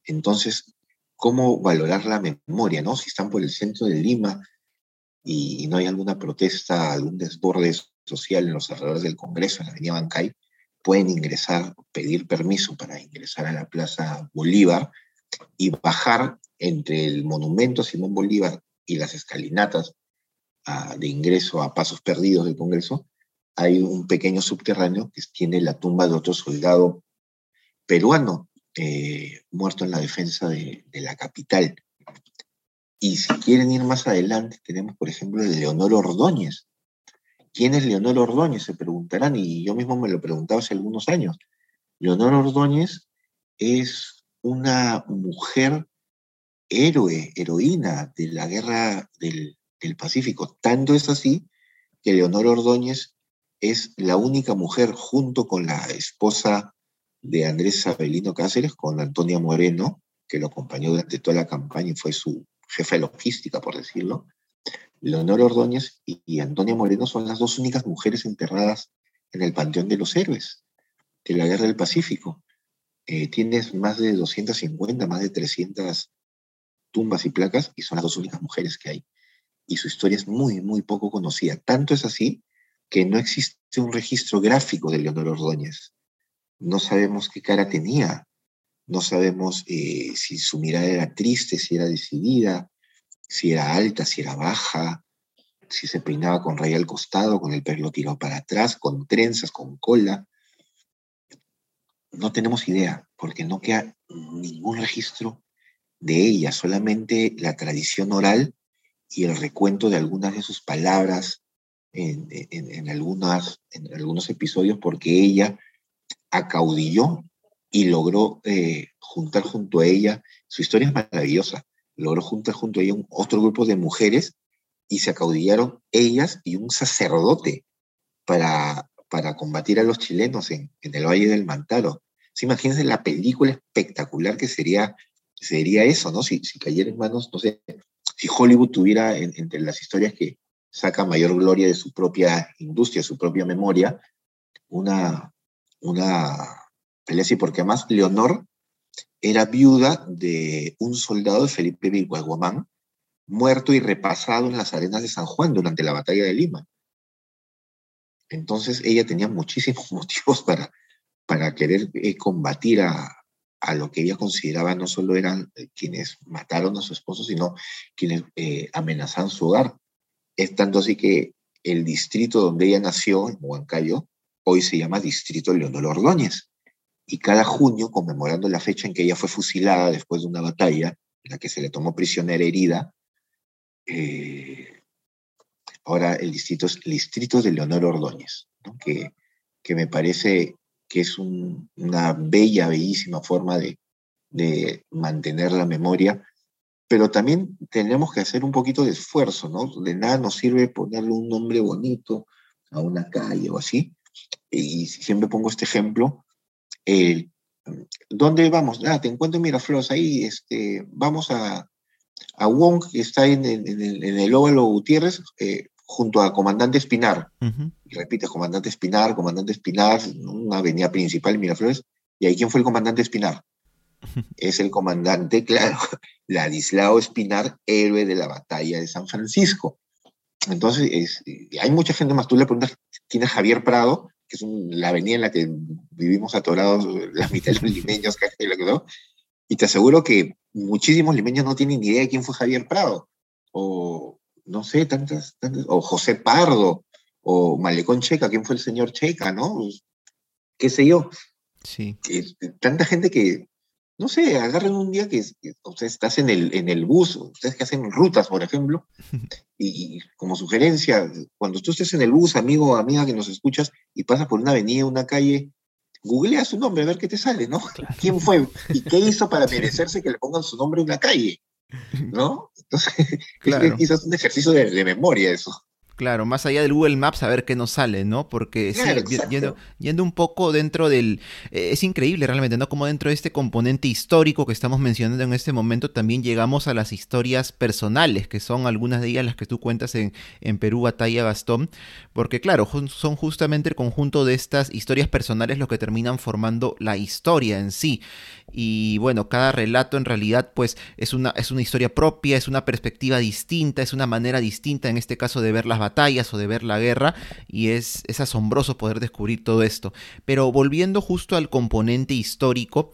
Entonces, ¿cómo valorar la memoria? ¿no? Si están por el centro de Lima y, no hay alguna protesta, algún desborde social en los alrededores del Congreso, en la Avenida Bancay, pueden ingresar, pedir permiso para ingresar a la Plaza Bolívar y bajar entre el monumento a Simón Bolívar y las escalinatas ah, de ingreso a Pasos Perdidos del Congreso, hay un pequeño subterráneo que tiene la tumba de otro soldado peruano eh, muerto en la defensa de, la capital. Y si quieren ir más adelante, tenemos, por ejemplo, el Leonor Ordóñez, ¿Quién es Leonor Ordóñez? Se preguntarán, y yo mismo me lo preguntaba hace algunos años. Leonor Ordóñez es una mujer héroe, heroína de la guerra del Pacífico. Tanto es así que Leonor Ordóñez es la única mujer junto con la esposa de Andrés Sabelino Cáceres, con Antonia Moreno, que lo acompañó durante toda la campaña y fue su jefe de logística, por decirlo. Leonor Ordóñez y, Antonia Moreno son las dos únicas mujeres enterradas en el Panteón de los Héroes de la Guerra del Pacífico. Eh, tienes más de 250, más de 300 tumbas y placas y son las dos únicas mujeres que hay. Y su historia es muy, muy poco conocida. Tanto es así que no existe un registro gráfico de Leonor Ordóñez. No sabemos qué cara tenía, no sabemos eh, si su mirada era triste, si era decidida, si era alta, si era baja, si se peinaba con raya al costado, con el pelo tirado para atrás, con trenzas, con cola. No tenemos idea, porque no queda ningún registro de ella, solamente la tradición oral y el recuento de algunas de sus palabras, en, algunos episodios porque ella acaudilló y logró eh, juntar junto a ella, su historia es maravillosa, logró juntar junto a ella otro grupo de mujeres y se acaudillaron ellas y un sacerdote para, para combatir a los chilenos en, el Valle del Mantaro. ¿Se imagínense la película espectacular que sería, sería eso, ¿no? Si, si cayera en manos, no sé, si Hollywood tuviera entre las historias que, saca mayor gloria de su propia industria, su propia memoria, una, una pelea así, porque además Leonor era viuda de un soldado de Felipe Vilguaguamán, muerto y repasado en las arenas de San Juan durante la batalla de Lima. Entonces ella tenía muchísimos motivos para, para querer eh, combatir a, a, lo que ella consideraba no solo eran eh, quienes mataron a su esposo, sino quienes eh, amenazaban su hogar. Es tanto así que el distrito donde ella nació, en Huancayo, hoy se llama Distrito Leonor Ordóñez. Y cada junio, conmemorando la fecha en que ella fue fusilada después de una batalla, en la que se le tomó prisionera herida, eh, ahora el distrito es el Distrito de Leonor Ordóñez, que, que me parece que es una bella, bellísima forma de, de mantener la memoria pero también tenemos que hacer un poquito de esfuerzo, ¿no? De nada nos sirve ponerle un nombre bonito a una calle o así. Y siempre pongo este ejemplo. ¿Dónde vamos? Ah, te encuentro en Miraflores, ahí este, vamos a, a Wong, que está en, en, en el óvalo Gutiérrez, eh, junto a Comandante Espinar. Y repite, Comandante Espinar, Comandante Espinar, una avenida principal en Miraflores. ¿Y ahí quién fue el Comandante Espinar? es el comandante, claro, Ladislao Espinar, héroe de la batalla de San Francisco. Entonces, hay mucha gente más. Tú le preguntas, tiene Javier Prado, que es la avenida en la que vivimos atorados la mitad de los limeños, y te aseguro que muchísimos limeños no tienen ni idea de quién fue Javier Prado, o no sé, tantas, tantas o José Pardo, o Malecón Checa, quién fue el señor Checa, ¿no? ¿Qué sé yo? Sí. tanta gente que no sé, agarren un día que, ustedes estás en el, en el bus, ustedes que hacen rutas, por ejemplo, y, como sugerencia, cuando tú estés en el bus, amigo o amiga que nos escuchas, y pasas por una avenida, una calle, googlea su nombre a ver qué te sale, ¿no? ¿Quién fue? ¿Y qué hizo para merecerse que le pongan su nombre en una calle? ¿No? Entonces, claro. quizás un ejercicio de memoria eso. Claro, más allá del Google Maps, a ver qué nos sale, ¿no? Porque yendo, un poco dentro del... Eh, es increíble realmente, ¿no? Como dentro de este componente histórico que estamos mencionando en este momento, también llegamos a las historias personales, que son algunas de ellas las que tú cuentas en, en Perú, Batalla Gastón, porque claro, son justamente el conjunto de estas historias personales los que terminan formando la historia en sí. Y bueno, cada relato en realidad pues es una, es una historia propia, es una perspectiva distinta, es una manera distinta en este caso de ver las batallas o de ver la guerra y es, es asombroso poder descubrir todo esto. Pero volviendo justo al componente histórico,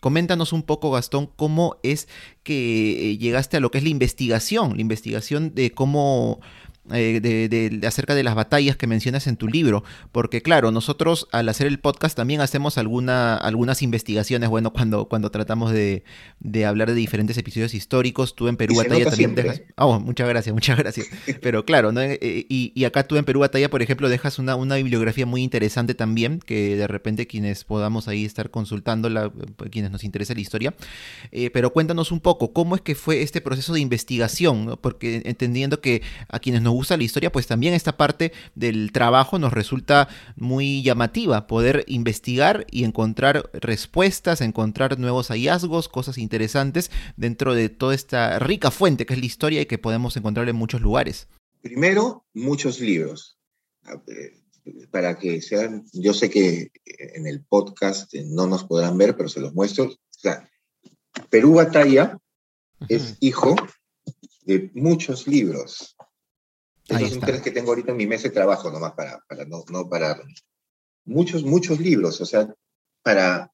Coméntanos un poco, Gastón, cómo es que eh, llegaste a lo que es la investigación, la investigación de cómo eh, de, acerca de las batallas que mencionas en tu libro, porque claro, nosotros al hacer el podcast también hacemos alguna, algunas investigaciones, bueno, cuando, cuando tratamos de, hablar de diferentes episodios históricos, tú en Perú Batalla también dejas... Oh, muchas gracias, muchas gracias. Pero claro, ¿no? Eh, y, acá tú en Perú Batalla, por ejemplo, dejas una, una bibliografía muy interesante también, que de repente quienes podamos ahí estar consultándola, quienes nos interesa la historia. pero cuéntanos un poco, ¿cómo es que fue este proceso de investigación? Porque entendiendo que a quienes nos gusta la historia, pues también esta parte del trabajo nos resulta muy llamativa, poder investigar y encontrar respuestas, encontrar nuevos hallazgos, cosas interesantes dentro de toda esta rica fuente que es la historia y que podemos encontrar en muchos lugares. Primero, muchos libros. Para que sean, yo sé que en el podcast no nos podrán ver, pero se los muestro. Perú Batalla es hijo de muchos libros. Esos son tres que tengo ahorita en mi mesa de trabajo, nomás para, para no, no parar. Muchos, muchos libros. O sea, para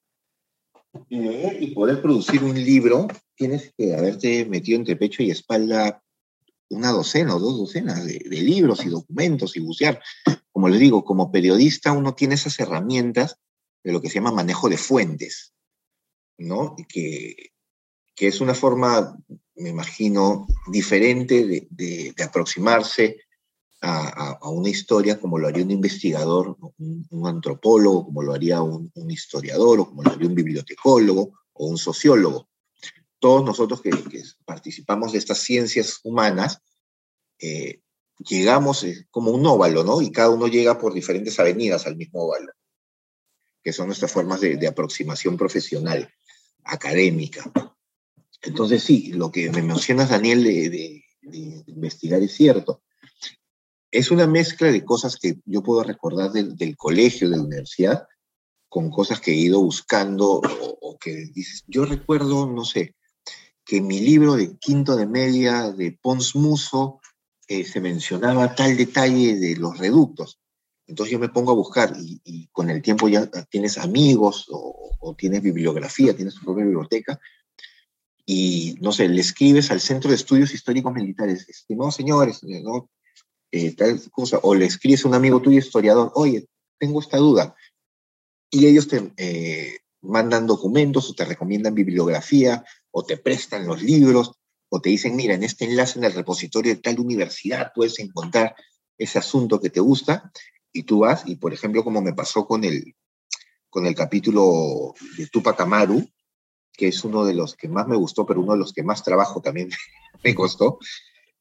leer y poder producir un libro, tienes que haberte metido entre pecho y espalda una docena o dos docenas de, libros y documentos y bucear. Como les digo, como periodista uno tiene esas herramientas de lo que se llama manejo de fuentes, ¿no? Que, que es una forma, me imagino, diferente de, de aproximarse a, una historia como lo haría un investigador, un, antropólogo, como lo haría un, historiador, o como lo haría un bibliotecólogo o un sociólogo. Todos nosotros que, participamos de estas ciencias humanas, eh, llegamos como un óvalo, ¿no? Y cada uno llega por diferentes avenidas al mismo óvalo, que son nuestras formas de, aproximación profesional, académica. Entonces, sí, lo que me mencionas, Daniel, de investigar es cierto es una mezcla de cosas que yo puedo recordar del, colegio, de la universidad, con cosas que he ido buscando o, que dices, yo recuerdo, no sé, que mi libro de quinto de media de Pons Muso eh, se mencionaba tal detalle de los reductos. Entonces yo me pongo a buscar y, con el tiempo ya tienes amigos o, o, tienes bibliografía, tienes tu propia biblioteca y, no sé, le escribes al Centro de Estudios Históricos Militares, estimados señores, ¿no? Eh, tal cosa, o le escribes a un amigo tuyo historiador, oye, tengo esta duda, y ellos te eh, mandan documentos o te recomiendan bibliografía o te prestan los libros o te dicen, mira, en este enlace en el repositorio de tal universidad puedes encontrar ese asunto que te gusta y tú vas y, por ejemplo, como me pasó con el, con el capítulo de Tupac Amaru, que es uno de los que más me gustó, pero uno de los que más trabajo también me costó,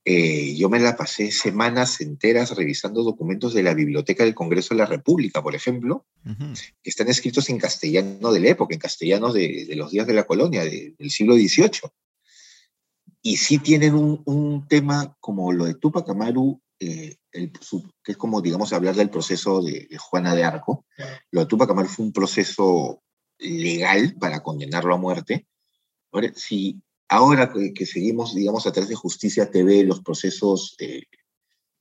eh, yo me la pasé semanas enteras revisando documentos de la Biblioteca del Congreso de la República, por ejemplo, que están escritos en castellano de la época, en castellano de, los días de la colonia, del siglo XVIII. Y sí tienen un, tema como lo de Tupac Amaru, eh, que es como, digamos, hablar del proceso de, Juana de Arco. Lo de Tupac Amaru fue un proceso legal para condenarlo a muerte. Ahora, si ahora que, seguimos, digamos, a través de Justicia TV los procesos eh,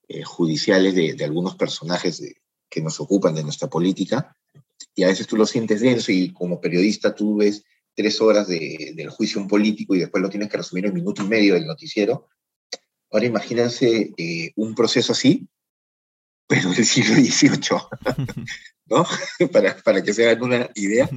eh, judiciales de, algunos personajes que nos ocupan de nuestra política, y a veces tú lo sientes denso y como periodista tú ves tres horas del juicio un político y después lo tienes que resumir en minuto y medio del noticiero. Ahora imagínense eh, un proceso así, pero del siglo XVIII, ¿no? para, para que se hagan una idea.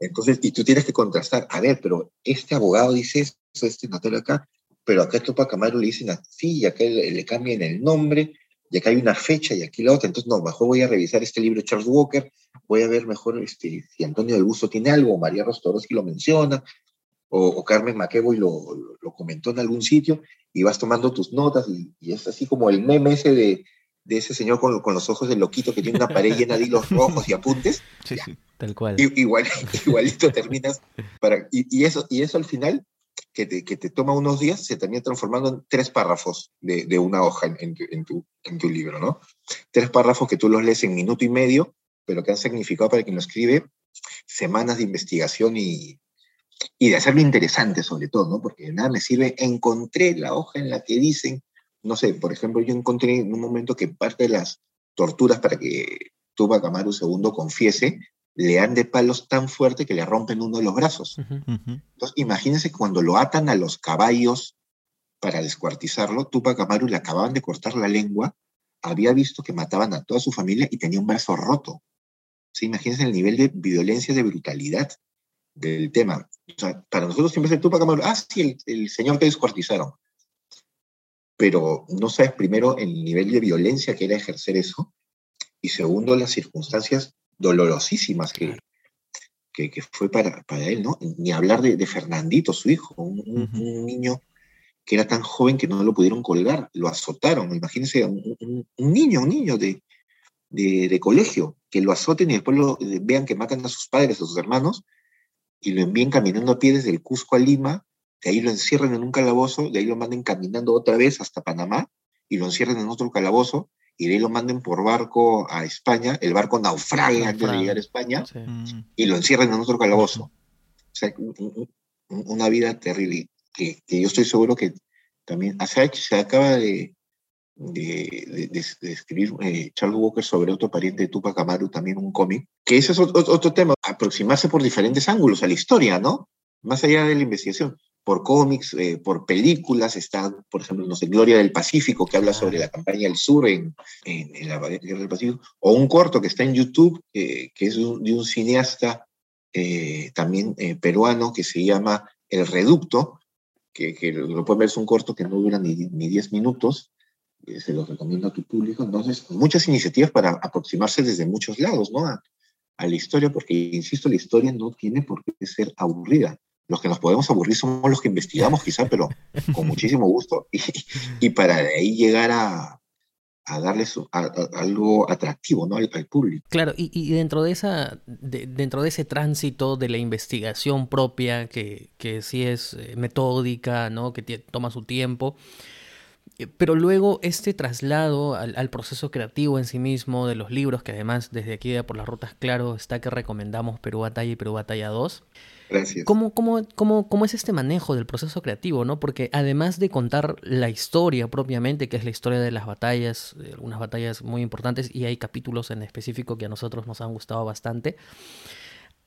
Entonces, y tú tienes que contrastar, a ver, pero este abogado dice esto, este notario acá, pero acá Tupac Amaru le dicen así, y acá le, cambian el nombre, y acá hay una fecha y aquí la otra. Entonces, no, mejor voy a revisar este libro de Charles Walker, voy a ver mejor este, si Antonio del Busto tiene algo, o María Rostorowski lo menciona, o, Carmen Maqueboy lo, lo, comentó en algún sitio, y vas tomando tus notas, y es así como el meme ese de, de ese señor con, con, los ojos de loquito que tiene una pared llena de hilos rojos y apuntes. Sí, sí, tal cual. igual, igualito terminas. Para, y, eso, y eso al final, que te, que te toma unos días, se termina transformando en tres párrafos de, de una hoja en, en, tu, en, tu, libro, ¿no? Tres párrafos que tú los lees en minuto y medio, pero que han significado para quien lo escribe semanas de investigación y, y de hacerlo interesante sobre todo, ¿no? Porque nada me sirve, encontré la hoja en la que dicen no sé, por ejemplo, yo encontré en un momento que parte de las torturas para que Tupac Amaru II confiese, le dan de palos tan fuerte que le rompen uno de los brazos. Entonces, imagínense cuando lo atan a los caballos para descuartizarlo, Tupac Amaru le acababan de cortar la lengua, había visto que mataban a toda su familia y tenía un brazo roto. ¿Sí? Imagínense el nivel de violencia, de brutalidad del tema. para nosotros siempre es el Tupac Amaru, ah, sí, el, señor que descuartizaron. Pero no sabes primero el nivel de violencia que era ejercer eso, y segundo las circunstancias dolorosísimas que, que, fue para, para, él, ¿no? Ni hablar de, Fernandito, su hijo, un, niño que era tan joven que no lo pudieron colgar, lo azotaron, imagínense, un, niño, un niño de, de, colegio, que lo azoten y después lo, vean que matan a sus padres, a sus hermanos, y lo envíen caminando a pie desde el Cusco a Lima, de ahí lo encierran en un calabozo, de ahí lo manden caminando otra vez hasta Panamá, y lo encierran en otro calabozo, y de ahí lo manden por barco a España, el barco naufraga antes de llegar a España, y lo encierran en otro calabozo. O sea, una vida terrible, que, yo estoy seguro que también se acaba de, de, escribir eh, Charles Walker sobre otro pariente de Tupac Amaru, también un cómic, que ese es otro, tema, aproximarse por diferentes ángulos a la historia, ¿no? Más allá de la investigación por cómics, eh, por películas, está, por ejemplo, no sé, Gloria del Pacífico, que habla sobre la campaña del sur en, en, la Guerra del Pacífico, o un corto que está en YouTube, que es de un, cineasta eh, también eh, peruano que se llama El Reducto, que, que lo pueden ver, es un corto que no dura ni 10 minutos, se lo recomiendo a tu público. Entonces, muchas iniciativas para aproximarse desde muchos lados, ¿no? A, a la historia, porque, insisto, la historia no tiene por qué ser aburrida los que nos podemos aburrir somos los que investigamos quizá, pero con muchísimo gusto, y, para de ahí llegar a, a darles algo atractivo ¿no? al, público. Claro, y, dentro, de esa, dentro de ese tránsito de la investigación propia, que, que sí es eh, metódica, ¿no? que toma su tiempo, pero luego este traslado al, al, proceso creativo en sí mismo de los libros, que además desde aquí por las rutas, claro, está que recomendamos Perú Batalla y Perú Batalla 2. Gracias. ¿Cómo, cómo, cómo, cómo es este manejo del proceso creativo? ¿no? Porque además de contar la historia propiamente, que es la historia de las batallas, algunas batallas muy importantes, y hay capítulos en específico que a nosotros nos han gustado bastante,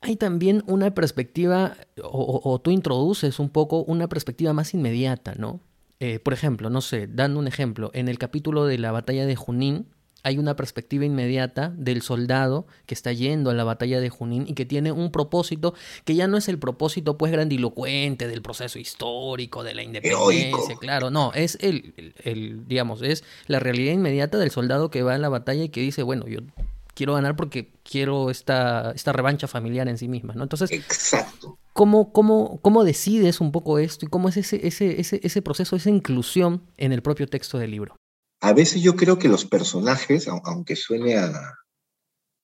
hay también una perspectiva, o, tú introduces un poco una perspectiva más inmediata, ¿no? Eh, por ejemplo, no sé, dando un ejemplo, en el capítulo de la batalla de Junín, hay una perspectiva inmediata del soldado que está yendo a la batalla de Junín y que tiene un propósito que ya no es el propósito pues grandilocuente del proceso histórico, de la independencia, claro, no, es el, el, digamos, es la realidad inmediata del soldado que va a la batalla y que dice, bueno, yo quiero ganar porque quiero esta, esta revancha familiar en sí misma, ¿no? Entonces, Exacto. ¿cómo, cómo, cómo decides un poco esto y cómo es ese, ese, ese, ese proceso, esa inclusión en el propio texto del libro? a veces yo creo que los personajes, aunque suene a,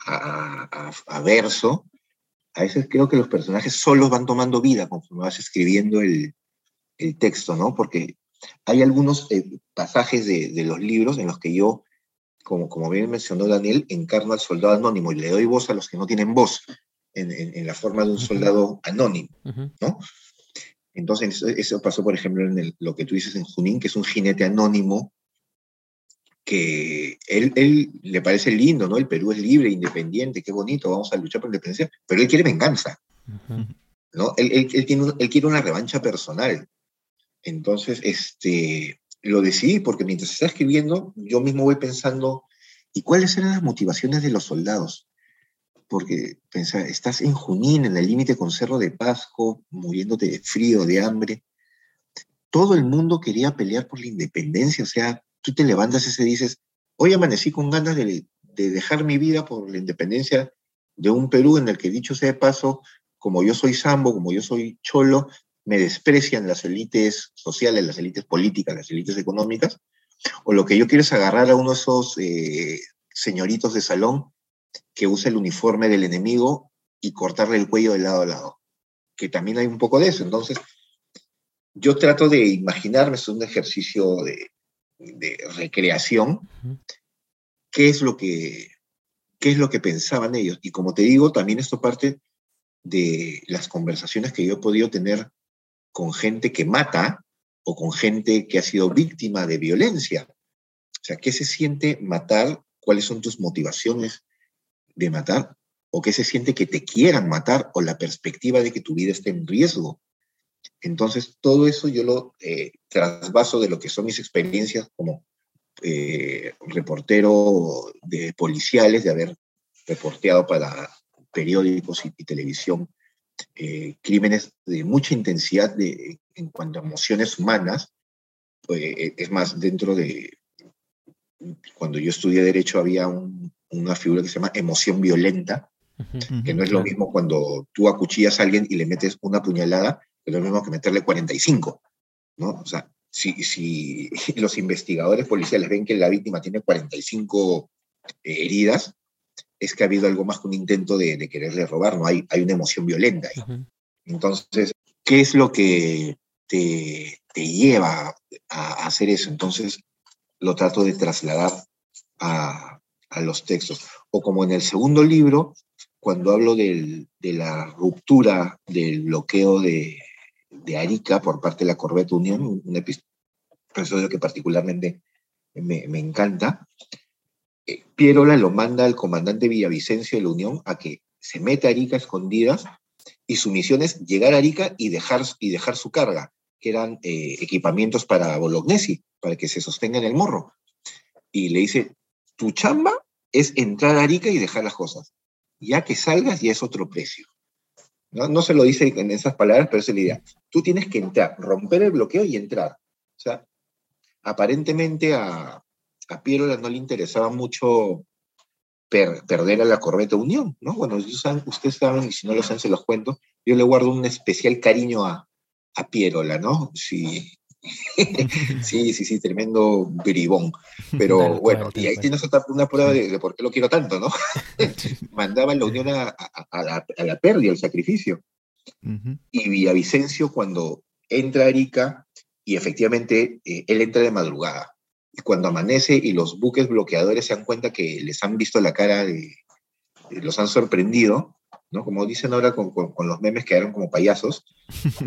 a, verso, a veces creo que los personajes solos van tomando vida conforme vas escribiendo el, texto, ¿no? Porque hay algunos eh, pasajes de, los libros en los que yo, como, como bien mencionó Daniel, encarno al soldado anónimo y le doy voz a los que no tienen voz en, la forma de un soldado anónimo, ¿no? Entonces, eso pasó, por ejemplo, en lo que tú dices en Junín, que es un jinete anónimo que él, él, le parece lindo, ¿no? El Perú es libre, independiente, qué bonito, vamos a luchar por la independencia, pero él quiere venganza, ¿no? Él, él, tiene, él, quiere una revancha personal. Entonces, este, lo decidí porque mientras está escribiendo, yo mismo voy pensando, ¿y cuáles eran las motivaciones de los soldados? Porque pensar, estás en Junín, en el límite con Cerro de Pasco, muriéndote de frío, de hambre. Todo el mundo quería pelear por la independencia, o sea, tú te levantas y se dices, hoy amanecí con ganas de, dejar mi vida por la independencia de un Perú en el que, dicho sea de paso, como yo soy sambo, como yo soy cholo, me desprecian las élites sociales, las élites políticas, las élites económicas, o lo que yo quiero es agarrar a uno de esos eh, señoritos de salón que usa el uniforme del enemigo y cortarle el cuello de lado a lado, que también hay un poco de eso. Entonces, yo trato de imaginarme, es un ejercicio de, de recreación, qué es lo que qué es lo que pensaban ellos. Y como te digo, también esto parte de las conversaciones que yo he podido tener con gente que mata o con gente que ha sido víctima de violencia. O sea, ¿qué se siente matar? ¿Cuáles son tus motivaciones de matar? ¿O qué se siente que te quieran matar? ¿O la perspectiva de que tu vida esté en riesgo? Entonces, todo eso yo lo eh, trasvaso de lo que son mis experiencias como eh, reportero de policiales, de haber reporteado para periódicos y, televisión eh, crímenes de mucha intensidad de, en cuanto a emociones humanas. Pues, es más, dentro de, cuando yo estudié Derecho había una figura que se llama emoción violenta, que no es lo mismo cuando tú acuchillas a alguien y le metes una puñalada, es lo mismo que meterle 45, ¿no? O sea, si, si los investigadores policiales ven que la víctima tiene 45 eh, heridas, es que ha habido algo más que un intento de, quererle robar, ¿no? Hay, hay una emoción violenta ahí. Entonces, ¿qué es lo que te, te lleva a hacer eso? Entonces, lo trato de trasladar a, a los textos. O como en el segundo libro, cuando hablo del, de la ruptura del bloqueo de, de, Arica por parte de la Corvette Unión, un episodio que particularmente me, me encanta, Pierola lo manda al comandante Villavicencio de la Unión a que se meta a Arica escondidas y su misión es llegar a Arica y dejar, y dejar su carga, que eran eh, equipamientos para Bolognesi, para que se sostenga en el morro. Y le dice, tu chamba es entrar a Arica y dejar las cosas. Ya que salgas ya es otro precio. No, no se lo dice en esas palabras, pero es la idea. Tú tienes que entrar, romper el bloqueo y entrar. O sea, aparentemente a, a Pierola no le interesaba mucho perder a la Corvette Unión, ¿no? Bueno, ustedes saben, y si no lo saben, se los cuento, yo le guardo un especial cariño a, a Pierola, ¿no? Sí, sí, sí, sí, tremendo bribón. Pero bueno, y ahí tienes otra, una prueba de, por qué lo quiero tanto, ¿no? Mandaba la unión a, la, pérdida, al sacrificio. Y Villavicencio, cuando entra a Arica, y efectivamente eh, él entra de madrugada, y cuando amanece y los buques bloqueadores se dan cuenta que les han visto la cara de, los han sorprendido, ¿no? Como dicen ahora con, los memes que eran como payasos,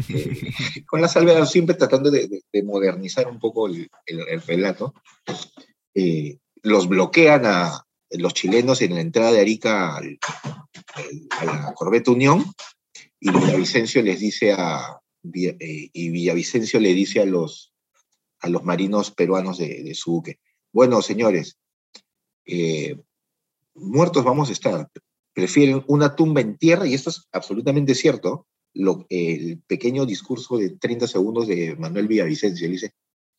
eh, con la salvedad, siempre tratando de, de, modernizar un poco el, el, relato, eh, los bloquean a los chilenos en la entrada de Arica a la Corvette Unión y Villavicencio les dice a, eh, y Villavicencio le dice a los, a los marinos peruanos de, de su buque, bueno, señores, muertos vamos a estar, prefieren una tumba en tierra, y esto es absolutamente cierto, lo, el pequeño discurso de 30 segundos de Manuel Villavicencio, dice,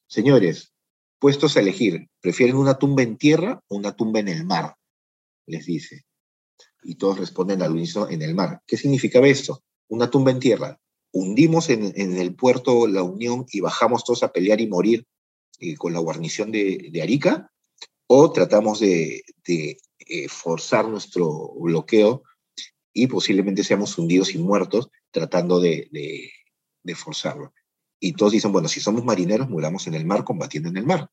señores, puestos a elegir, ¿prefieren una tumba en tierra o una tumba en el mar? Les dice. Y todos responden al unísono en el mar. ¿Qué significaba esto? Una tumba en tierra. Hundimos en, el puerto La Unión y bajamos todos a pelear y morir eh, con la guarnición de, Arica, o tratamos de, eh, forzar nuestro bloqueo y posiblemente seamos hundidos y muertos tratando de, de, forzarlo. Y todos dicen, bueno, si somos marineros, muramos en el mar combatiendo en el mar.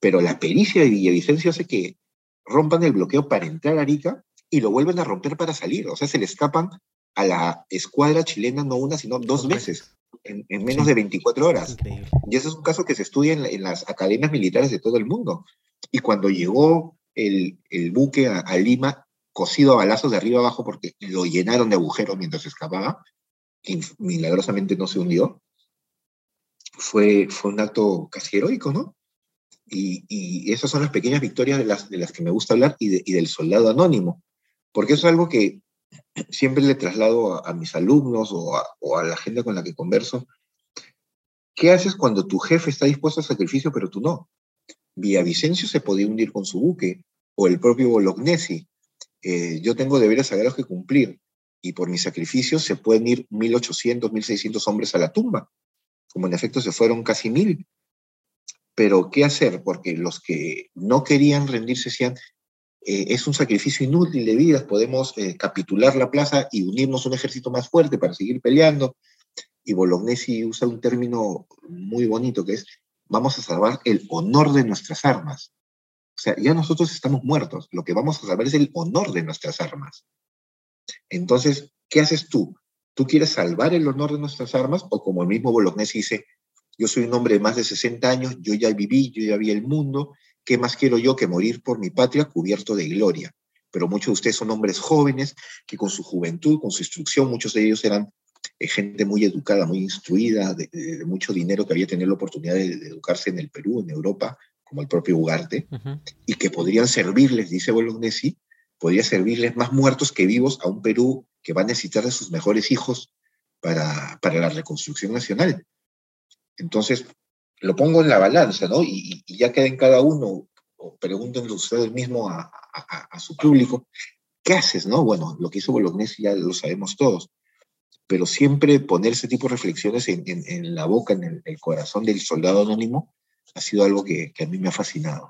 Pero la pericia de Villavicencio hace que rompan el bloqueo para entrar a Arica y lo vuelven a romper para salir. O sea, se le escapan a la escuadra chilena no una, sino dos veces en, menos de 24 horas. Y ese es un caso que se estudia en, en, las academias militares de todo el mundo. Y cuando llegó el, buque a, Lima cosido a balazos de arriba abajo porque lo llenaron de agujeros mientras escapaba, y milagrosamente no se hundió. Fue, fue un acto casi heroico, ¿no? Y, esas son las pequeñas victorias de las, de las que me gusta hablar y, del soldado anónimo, porque eso es algo que siempre le traslado a, mis alumnos o a, a, la gente con la que converso. ¿Qué haces cuando tu jefe está dispuesto al sacrificio pero tú no? Villavicencio se podía hundir con su buque, o el propio Bolognesi. Eh, yo tengo deberes sagrados que cumplir, y por mis sacrificios se pueden ir 1.800, 1.600 hombres a la tumba, como en efecto se fueron casi mil. Pero, ¿qué hacer? Porque los que no querían rendirse decían, eh, es un sacrificio inútil de vidas, podemos eh, capitular la plaza y unirnos a un ejército más fuerte para seguir peleando. Y Bolognesi usa un término muy bonito que es vamos a salvar el honor de nuestras armas. O sea, ya nosotros estamos muertos, lo que vamos a salvar es el honor de nuestras armas. Entonces, ¿qué haces tú? ¿Tú quieres salvar el honor de nuestras armas? O como el mismo Bolognesi dice, yo soy un hombre de más de 60 años, yo ya viví, yo ya vi el mundo, ¿qué más quiero yo que morir por mi patria cubierto de gloria? Pero muchos de ustedes son hombres jóvenes que con su juventud, con su instrucción, muchos de ellos eran gente muy educada, muy instruida, de, mucho dinero que había tenido la oportunidad de, educarse en el Perú, en Europa, como el propio Ugarte, y que podrían servirles, dice Bolognesi, podría servirles más muertos que vivos a un Perú que va a necesitar de sus mejores hijos para, para la reconstrucción nacional. Entonces, lo pongo en la balanza, ¿no? Y, ya queden cada uno, o pregúntenle ustedes mismos a, a, su público, ¿qué haces, no? Bueno, lo que hizo Bolognesi ya lo sabemos todos, pero siempre poner ese tipo de reflexiones en, en, la boca, en el, corazón del soldado anónimo, ha sido algo que, que a mí me ha fascinado.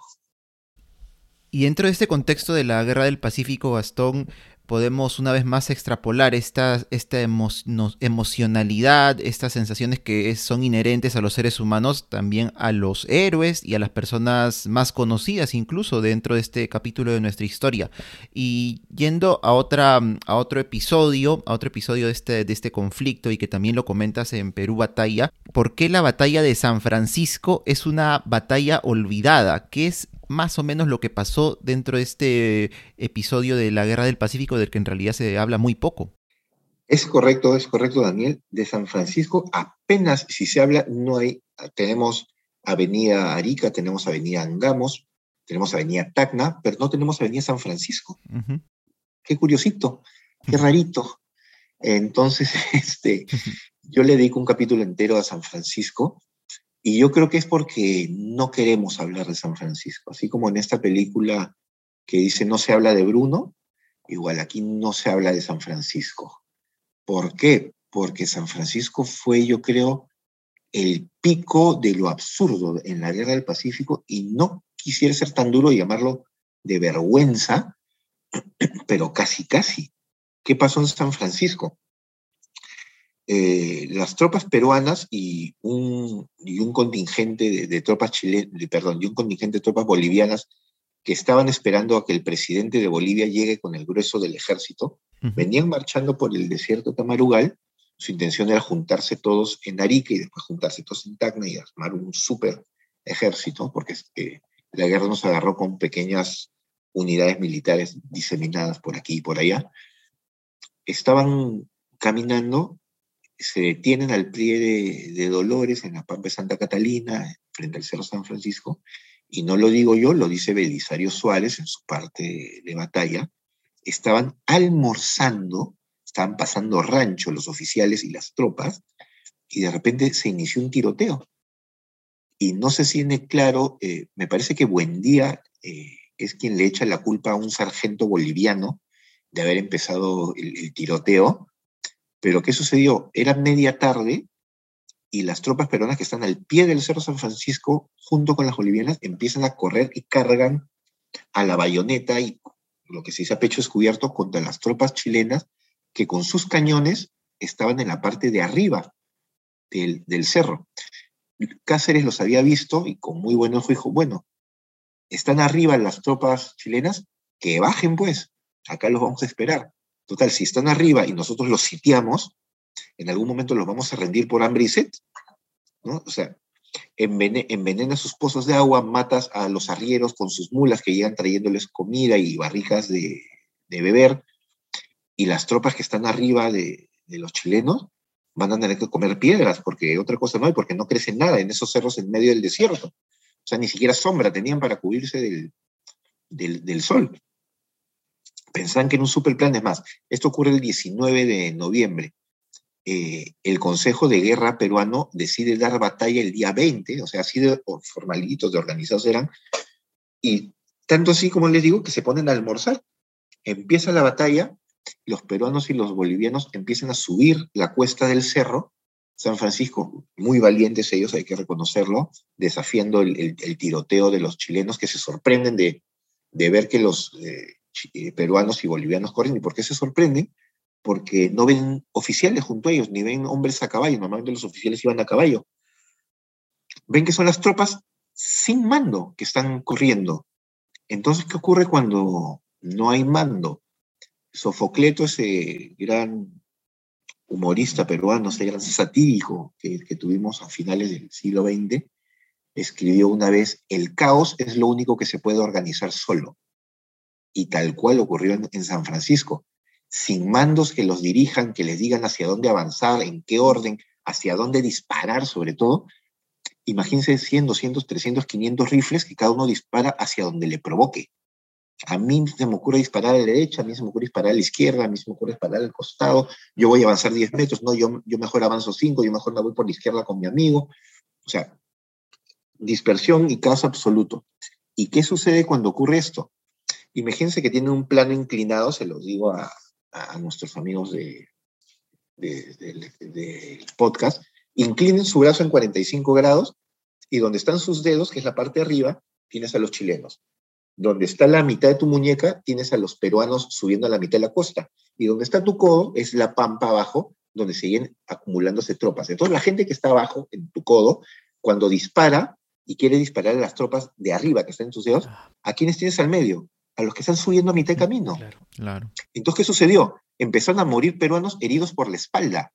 Y dentro de este contexto de la Guerra del Pacífico, Gastón, podemos una vez más extrapolar esta, esta emocionalidad, estas sensaciones que son inherentes a los seres humanos, también a los héroes y a las personas más conocidas incluso dentro de este capítulo de nuestra historia. Y yendo a, otra, a otro episodio, a otro episodio de este, de este conflicto y que también lo comentas en Perú Batalla, ¿por qué la batalla de San Francisco es una batalla olvidada? ¿Qué es más o menos lo que pasó dentro de este episodio de la Guerra del Pacífico, del que en realidad se habla muy poco. Es correcto, es correcto, Daniel. De San Francisco apenas si se habla, no hay, tenemos Avenida Arica, tenemos Avenida Angamos, tenemos Avenida Tacna, pero no tenemos Avenida San Francisco. Qué curiosito, qué rarito. Entonces, este, yo le dedico un capítulo entero a San Francisco y yo creo que es porque no queremos hablar de San Francisco. Así como en esta película que dice no se habla de Bruno, igual aquí no se habla de San Francisco. ¿Por qué? Porque San Francisco fue, yo creo, el pico de lo absurdo en la guerra del Pacífico y no quisiera ser tan duro y llamarlo de vergüenza, pero casi, casi. ¿Qué pasó en San Francisco? Eh, las tropas peruanas y un, y un contingente de, tropas chilenas, perdón, y un contingente de tropas bolivianas que estaban esperando a que el presidente de Bolivia llegue con el grueso del ejército, venían marchando por el desierto Tamarugal. Su intención era juntarse todos en Arica y después juntarse todos en Tacna y armar un súper ejército, porque eh, la guerra nos agarró con pequeñas unidades militares diseminadas por aquí y por allá. Estaban caminando se detienen al pie de, Dolores en la Pampa de Santa Catalina, frente al Cerro San Francisco, y no lo digo yo, lo dice Belisario Suárez en su parte de batalla, estaban almorzando, estaban pasando rancho los oficiales y las tropas, y de repente se inició un tiroteo. Y no se tiene claro, eh, me parece que Buendía eh, es quien le echa la culpa a un sargento boliviano de haber empezado el tiroteo, pero ¿qué sucedió? Era media tarde y las tropas peruanas que están al pie del Cerro San Francisco, junto con las bolivianas, empiezan a correr y cargan a la bayoneta y lo que se dice a pecho descubierto contra las tropas chilenas que con sus cañones estaban en la parte de arriba del, cerro. Cáceres los había visto y con muy buen ojo dijo, bueno, están arriba las tropas chilenas, que bajen pues, acá los vamos a esperar. Total, si están arriba y nosotros los sitiamos, en algún momento los vamos a rendir por hambre y sed, ¿no? O sea, envenena sus pozos de agua, matas a los arrieros con sus mulas que llegan trayéndoles comida y barrijas de, beber, y las tropas que están arriba de, los chilenos van a tener que comer piedras, porque otra cosa no hay, porque no crece nada en esos cerros en medio del desierto. O sea, ni siquiera sombra tenían para cubrirse del, del sol pensaban que en un superplan, es más, esto ocurre el 19 de noviembre. Eh, el Consejo de Guerra peruano decide dar batalla el día 20, o sea, así de formalitos, de organizados eran, y tanto así como les digo, que se ponen a almorzar. Empieza la batalla, los peruanos y los bolivianos empiezan a subir la cuesta del cerro, San Francisco, muy valientes ellos, hay que reconocerlo, desafiando el, tiroteo de los chilenos que se sorprenden de, ver que los eh, eh, peruanos y bolivianos corren. ¿Y por qué se sorprenden? Porque no ven oficiales junto a ellos, ni ven hombres a caballo. Normalmente los oficiales iban a caballo. Ven que son las tropas sin mando que están corriendo. Entonces, ¿qué ocurre cuando no hay mando? Sofocleto, ese gran humorista peruano, ese gran satírico que, que tuvimos a finales del siglo XX, escribió una vez, el caos es lo único que se puede organizar solo y tal cual ocurrió en, San Francisco. sin mandos que los dirijan, que les digan hacia dónde avanzar, en qué orden, hacia dónde disparar sobre todo, imagínense 100, 200, 300, 500 rifles que cada uno dispara hacia donde le provoque. A mí se me ocurre disparar a la derecha, a mí se me ocurre disparar a la izquierda, a mí se me ocurre disparar al costado, yo voy a avanzar 10 metros, no, yo, yo mejor avanzo 5, yo mejor me voy por la izquierda con mi amigo. O sea, dispersión y caos absoluto. ¿Y qué sucede cuando ocurre esto? Imagínense que tienen un plano inclinado, se los digo a, nuestros amigos de, del podcast, inclinen su brazo en 45 grados y donde están sus dedos, que es la parte de arriba, tienes a los chilenos. Donde está la mitad de tu muñeca, tienes a los peruanos subiendo a la mitad de la costa. Y donde está tu codo, es la pampa abajo, donde siguen acumulándose tropas. Entonces, la gente que está abajo, en tu codo, cuando dispara y quiere disparar a las tropas de arriba que están en tus dedos. ¿a quiénes tienes al medio? A los que están subiendo a mitad de camino. Claro, claro. Entonces, ¿qué sucedió? Empezaron a morir peruanos heridos por la espalda.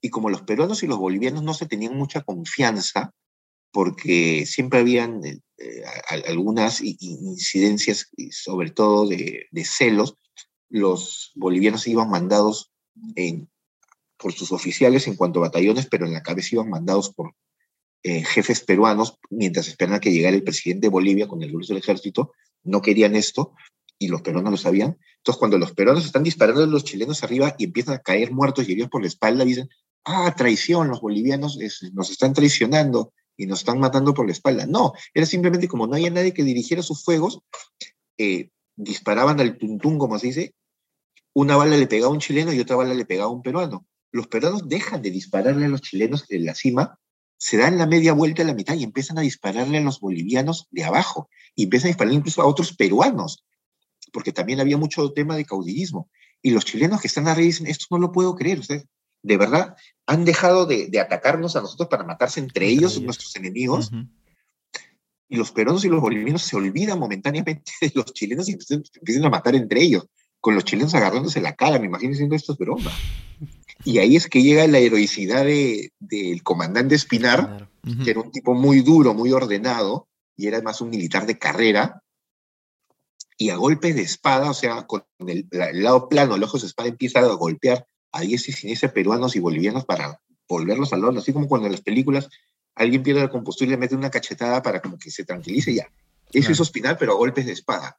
Y como los peruanos y los bolivianos no se tenían mucha confianza, porque siempre habían eh, eh, algunas incidencias, sobre todo de, celos, los bolivianos iban mandados por sus oficiales en cuanto a batallones, pero en la cabeza iban mandados por eh, jefes peruanos, mientras esperaban que llegara el presidente de Bolivia con el grueso del ejército, no querían esto y los peruanos lo sabían. Entonces, cuando los peruanos están disparando a los chilenos arriba y empiezan a caer muertos y heridos por la espalda, dicen, ah, traición, los bolivianos nos están traicionando y nos están matando por la espalda. No, era simplemente como no había nadie que dirigiera sus fuegos, eh, disparaban al tuntún, como se dice, una bala le pegaba a un chileno y otra bala le pegaba a un peruano. Los peruanos dejan de dispararle a los chilenos en la cima, se dan la media vuelta a la mitad y empiezan a dispararle a los bolivianos de abajo, y empiezan a disparar incluso a otros peruanos, porque también había mucho tema de caudillismo. Y los chilenos que están arriba dicen, esto no lo puedo creer, ustedes de verdad han dejado de, atacarnos a nosotros para matarse entre, ellos, nuestros enemigos. Y los peruanos y los bolivianos se olvidan momentáneamente de los chilenos y empiezan a matar entre ellos, con los chilenos agarrándose la cara, me imagino diciendo esto es broma. Y ahí es que llega la heroicidad del comandante Espinar, que era un tipo muy duro, muy ordenado, y era además un militar de carrera, y a golpes de espada, o sea, con el, el lado plano, el ojo de espada empieza a golpear a 10 y siniestra peruanos y bolivianos para volverlos al horno, así como cuando en las películas alguien pierde la compostura y le mete una cachetada para como que se tranquilice ya. Eso es Ospinal, pero a golpes de espada.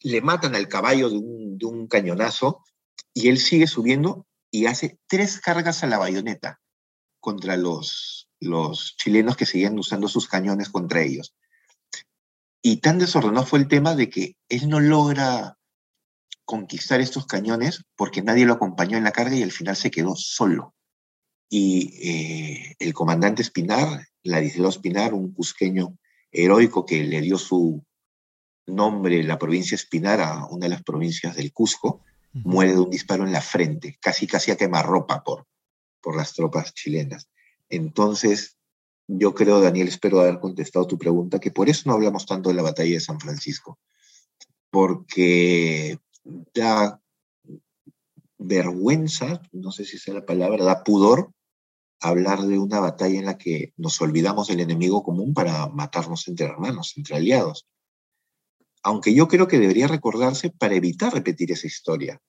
Le matan al caballo de un, de un cañonazo y él sigue subiendo y hace tres cargas a la bayoneta contra los, los chilenos que seguían usando sus cañones contra ellos. Y tan desordenado fue el tema de que él no logra conquistar estos cañones porque nadie lo acompañó en la carga y al final se quedó solo. Y eh, el comandante Espinar, Ladislao Espinar, un cusqueño heroico que le dio su nombre, la provincia Espinar, a una de las provincias del Cusco, muere de un disparo en la frente, casi casi a quemarropa por, por las tropas chilenas. Entonces, yo creo, Daniel, espero haber contestado tu pregunta, que por eso no hablamos tanto de la batalla de San Francisco, porque da vergüenza, no sé si es la palabra, da pudor hablar de una batalla en la que nos olvidamos del enemigo común para matarnos entre hermanos, entre aliados. Aunque yo creo que debería recordarse para evitar repetir esa historia.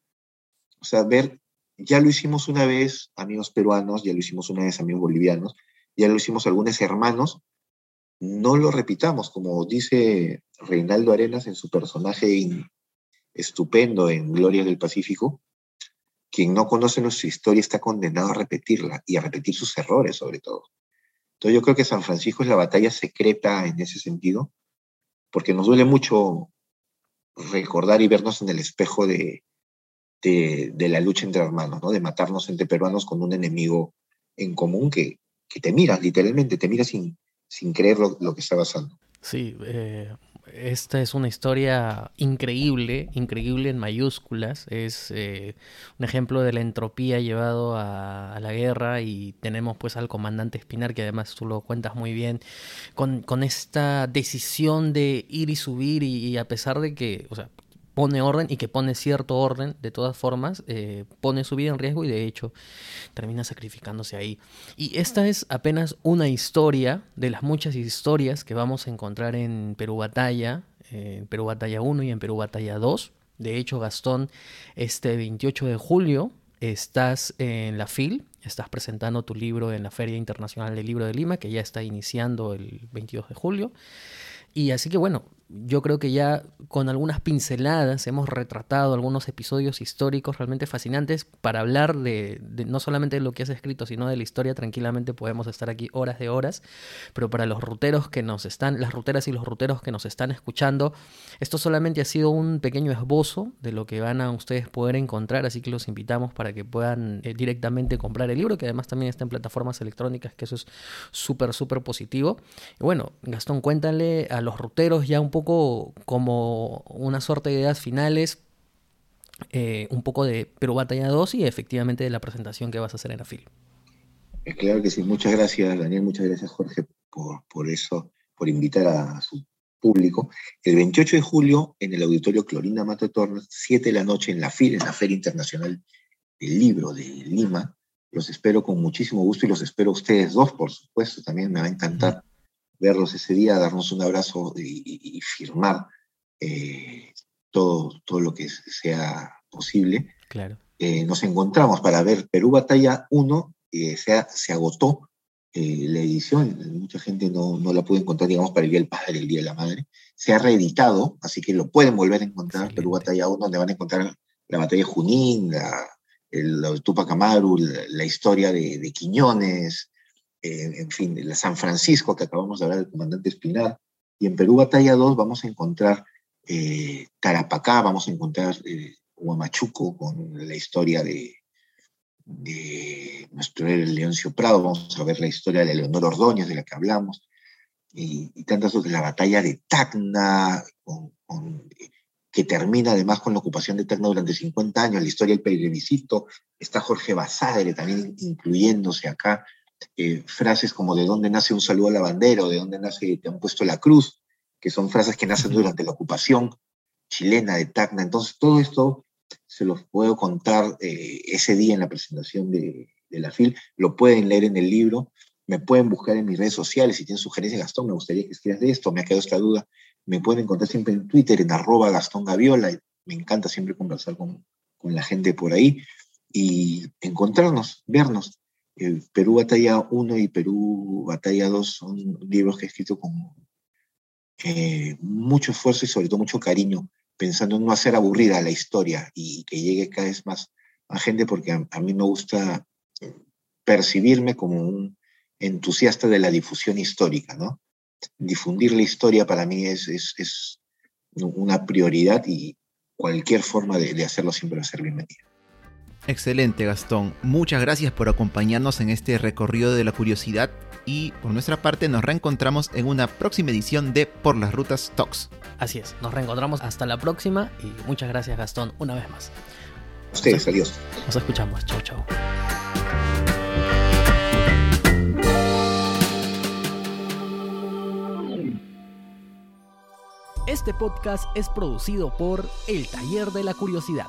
O sea, ver, ya lo hicimos una vez, amigos peruanos, ya lo hicimos una vez, amigos bolivianos, ya lo hicimos algunos hermanos, no lo repitamos, como dice Reinaldo Arenas en su personaje estupendo en Gloria del Pacífico, quien no conoce nuestra historia está condenado a repetirla y a repetir sus errores sobre todo. Entonces yo creo que San Francisco es la batalla secreta en ese sentido, porque nos duele mucho recordar y vernos en el espejo de, de, la lucha entre hermanos, ¿no? de matarnos entre peruanos con un enemigo en común que, que te mira, literalmente, te mira sin, sin creer lo, lo que está pasando. Sí, eh, esta es una historia increíble, increíble en mayúsculas. Es eh, un ejemplo de la entropía llevado a, la guerra y tenemos pues al comandante Espinar, que además tú lo cuentas muy bien, con, esta decisión de ir y subir y, a pesar de que, o sea, pone orden y que pone cierto orden, de todas formas, eh, pone su vida en riesgo y de hecho termina sacrificándose ahí. Y esta es apenas una historia de las muchas historias que vamos a encontrar en Perú Batalla, en Perú Batalla 1 y en Perú Batalla 2. De hecho, Gastón, este 28 de julio estás en la FIL, estás presentando tu libro en la Feria Internacional del Libro de Lima, que ya está iniciando el 22 de julio. Y así que bueno, yo creo que ya con algunas pinceladas hemos retratado algunos episodios históricos realmente fascinantes para hablar de, no solamente de lo que has escrito, sino de la historia. Tranquilamente podemos estar aquí horas de horas, pero para los ruteros que nos están, las ruteras y los ruteros que nos están escuchando, esto solamente ha sido un pequeño esbozo de lo que van a ustedes poder encontrar, así que los invitamos para que puedan eh, directamente comprar el libro, que además también está en plataformas electrónicas, que eso es súper, súper positivo. Y bueno, Gastón, cuéntale a los ruteros ya un poco poco como una suerte de ideas finales, eh, un poco de Perú Batalla 2 y efectivamente de la presentación que vas a hacer en la FIL. Claro que sí, muchas gracias Daniel, muchas gracias Jorge por, por eso, por invitar a su público. El 28 de julio en el auditorio Clorinda Mate Torres, 7 de la noche en la FIL, en la Feria Internacional del Libro de Lima. Los espero con muchísimo gusto y los espero a ustedes dos, por supuesto, también me va a encantar verlos ese día, darnos un abrazo y, firmar eh, todo, todo lo que sea posible. Claro. Eh, nos encontramos para ver Perú Batalla 1, eh, se, se, agotó la edición, mucha gente no, no, la pudo encontrar, digamos, para el Día del Padre, el Día de la Madre. Se ha reeditado, así que lo pueden volver a encontrar, Perú Batalla 1, donde van a encontrar la batalla de Junín, la, el, Tupac Amaru, la, historia de, de Quiñones, en fin, San Francisco, que acabamos de hablar del comandante Espinar, y en Perú Batalla 2 vamos a encontrar eh, Tarapacá, vamos a encontrar eh, Huamachuco con la historia de, de nuestro Leoncio Prado, vamos a ver la historia de Leonor Ordóñez, de la que hablamos, y, tantas otras, la batalla de Tacna, que termina además con la ocupación de Tacna durante 50 años, la historia del plebiscito, está Jorge Basadre también incluyéndose acá, eh, frases como de dónde nace un saludo a la bandera o de dónde nace te han puesto la cruz, que son frases que nacen durante la ocupación chilena de Tacna. Entonces, todo esto se los puedo contar eh, ese día en la presentación de, la FIL. Lo pueden leer en el libro. Me pueden buscar en mis redes sociales. Si tienen sugerencias, Gastón, me gustaría que escribas de esto. Me ha quedado esta duda. Me pueden encontrar siempre en Twitter, en arroba Gastón Gaviola. Me encanta siempre conversar con, con la gente por ahí y encontrarnos, vernos. Perú Batalla 1 y Perú Batalla 2 son libros que he escrito con eh, mucho esfuerzo y sobre todo mucho cariño, pensando en no hacer aburrida la historia y que llegue cada vez más a gente, porque a, mí me gusta percibirme como un entusiasta de la difusión histórica, ¿no? Difundir la historia para mí es, una prioridad y cualquier forma de, de hacerlo siempre va a ser bienvenida. Excelente Gastón, muchas gracias por acompañarnos en este recorrido de la curiosidad y por nuestra parte nos reencontramos en una próxima edición de Por las Rutas Talks. Así es, nos reencontramos hasta la próxima y muchas gracias Gastón una vez más. Ustedes, adiós. Nos escuchamos, chau chau. Este podcast es producido por El Taller de la Curiosidad.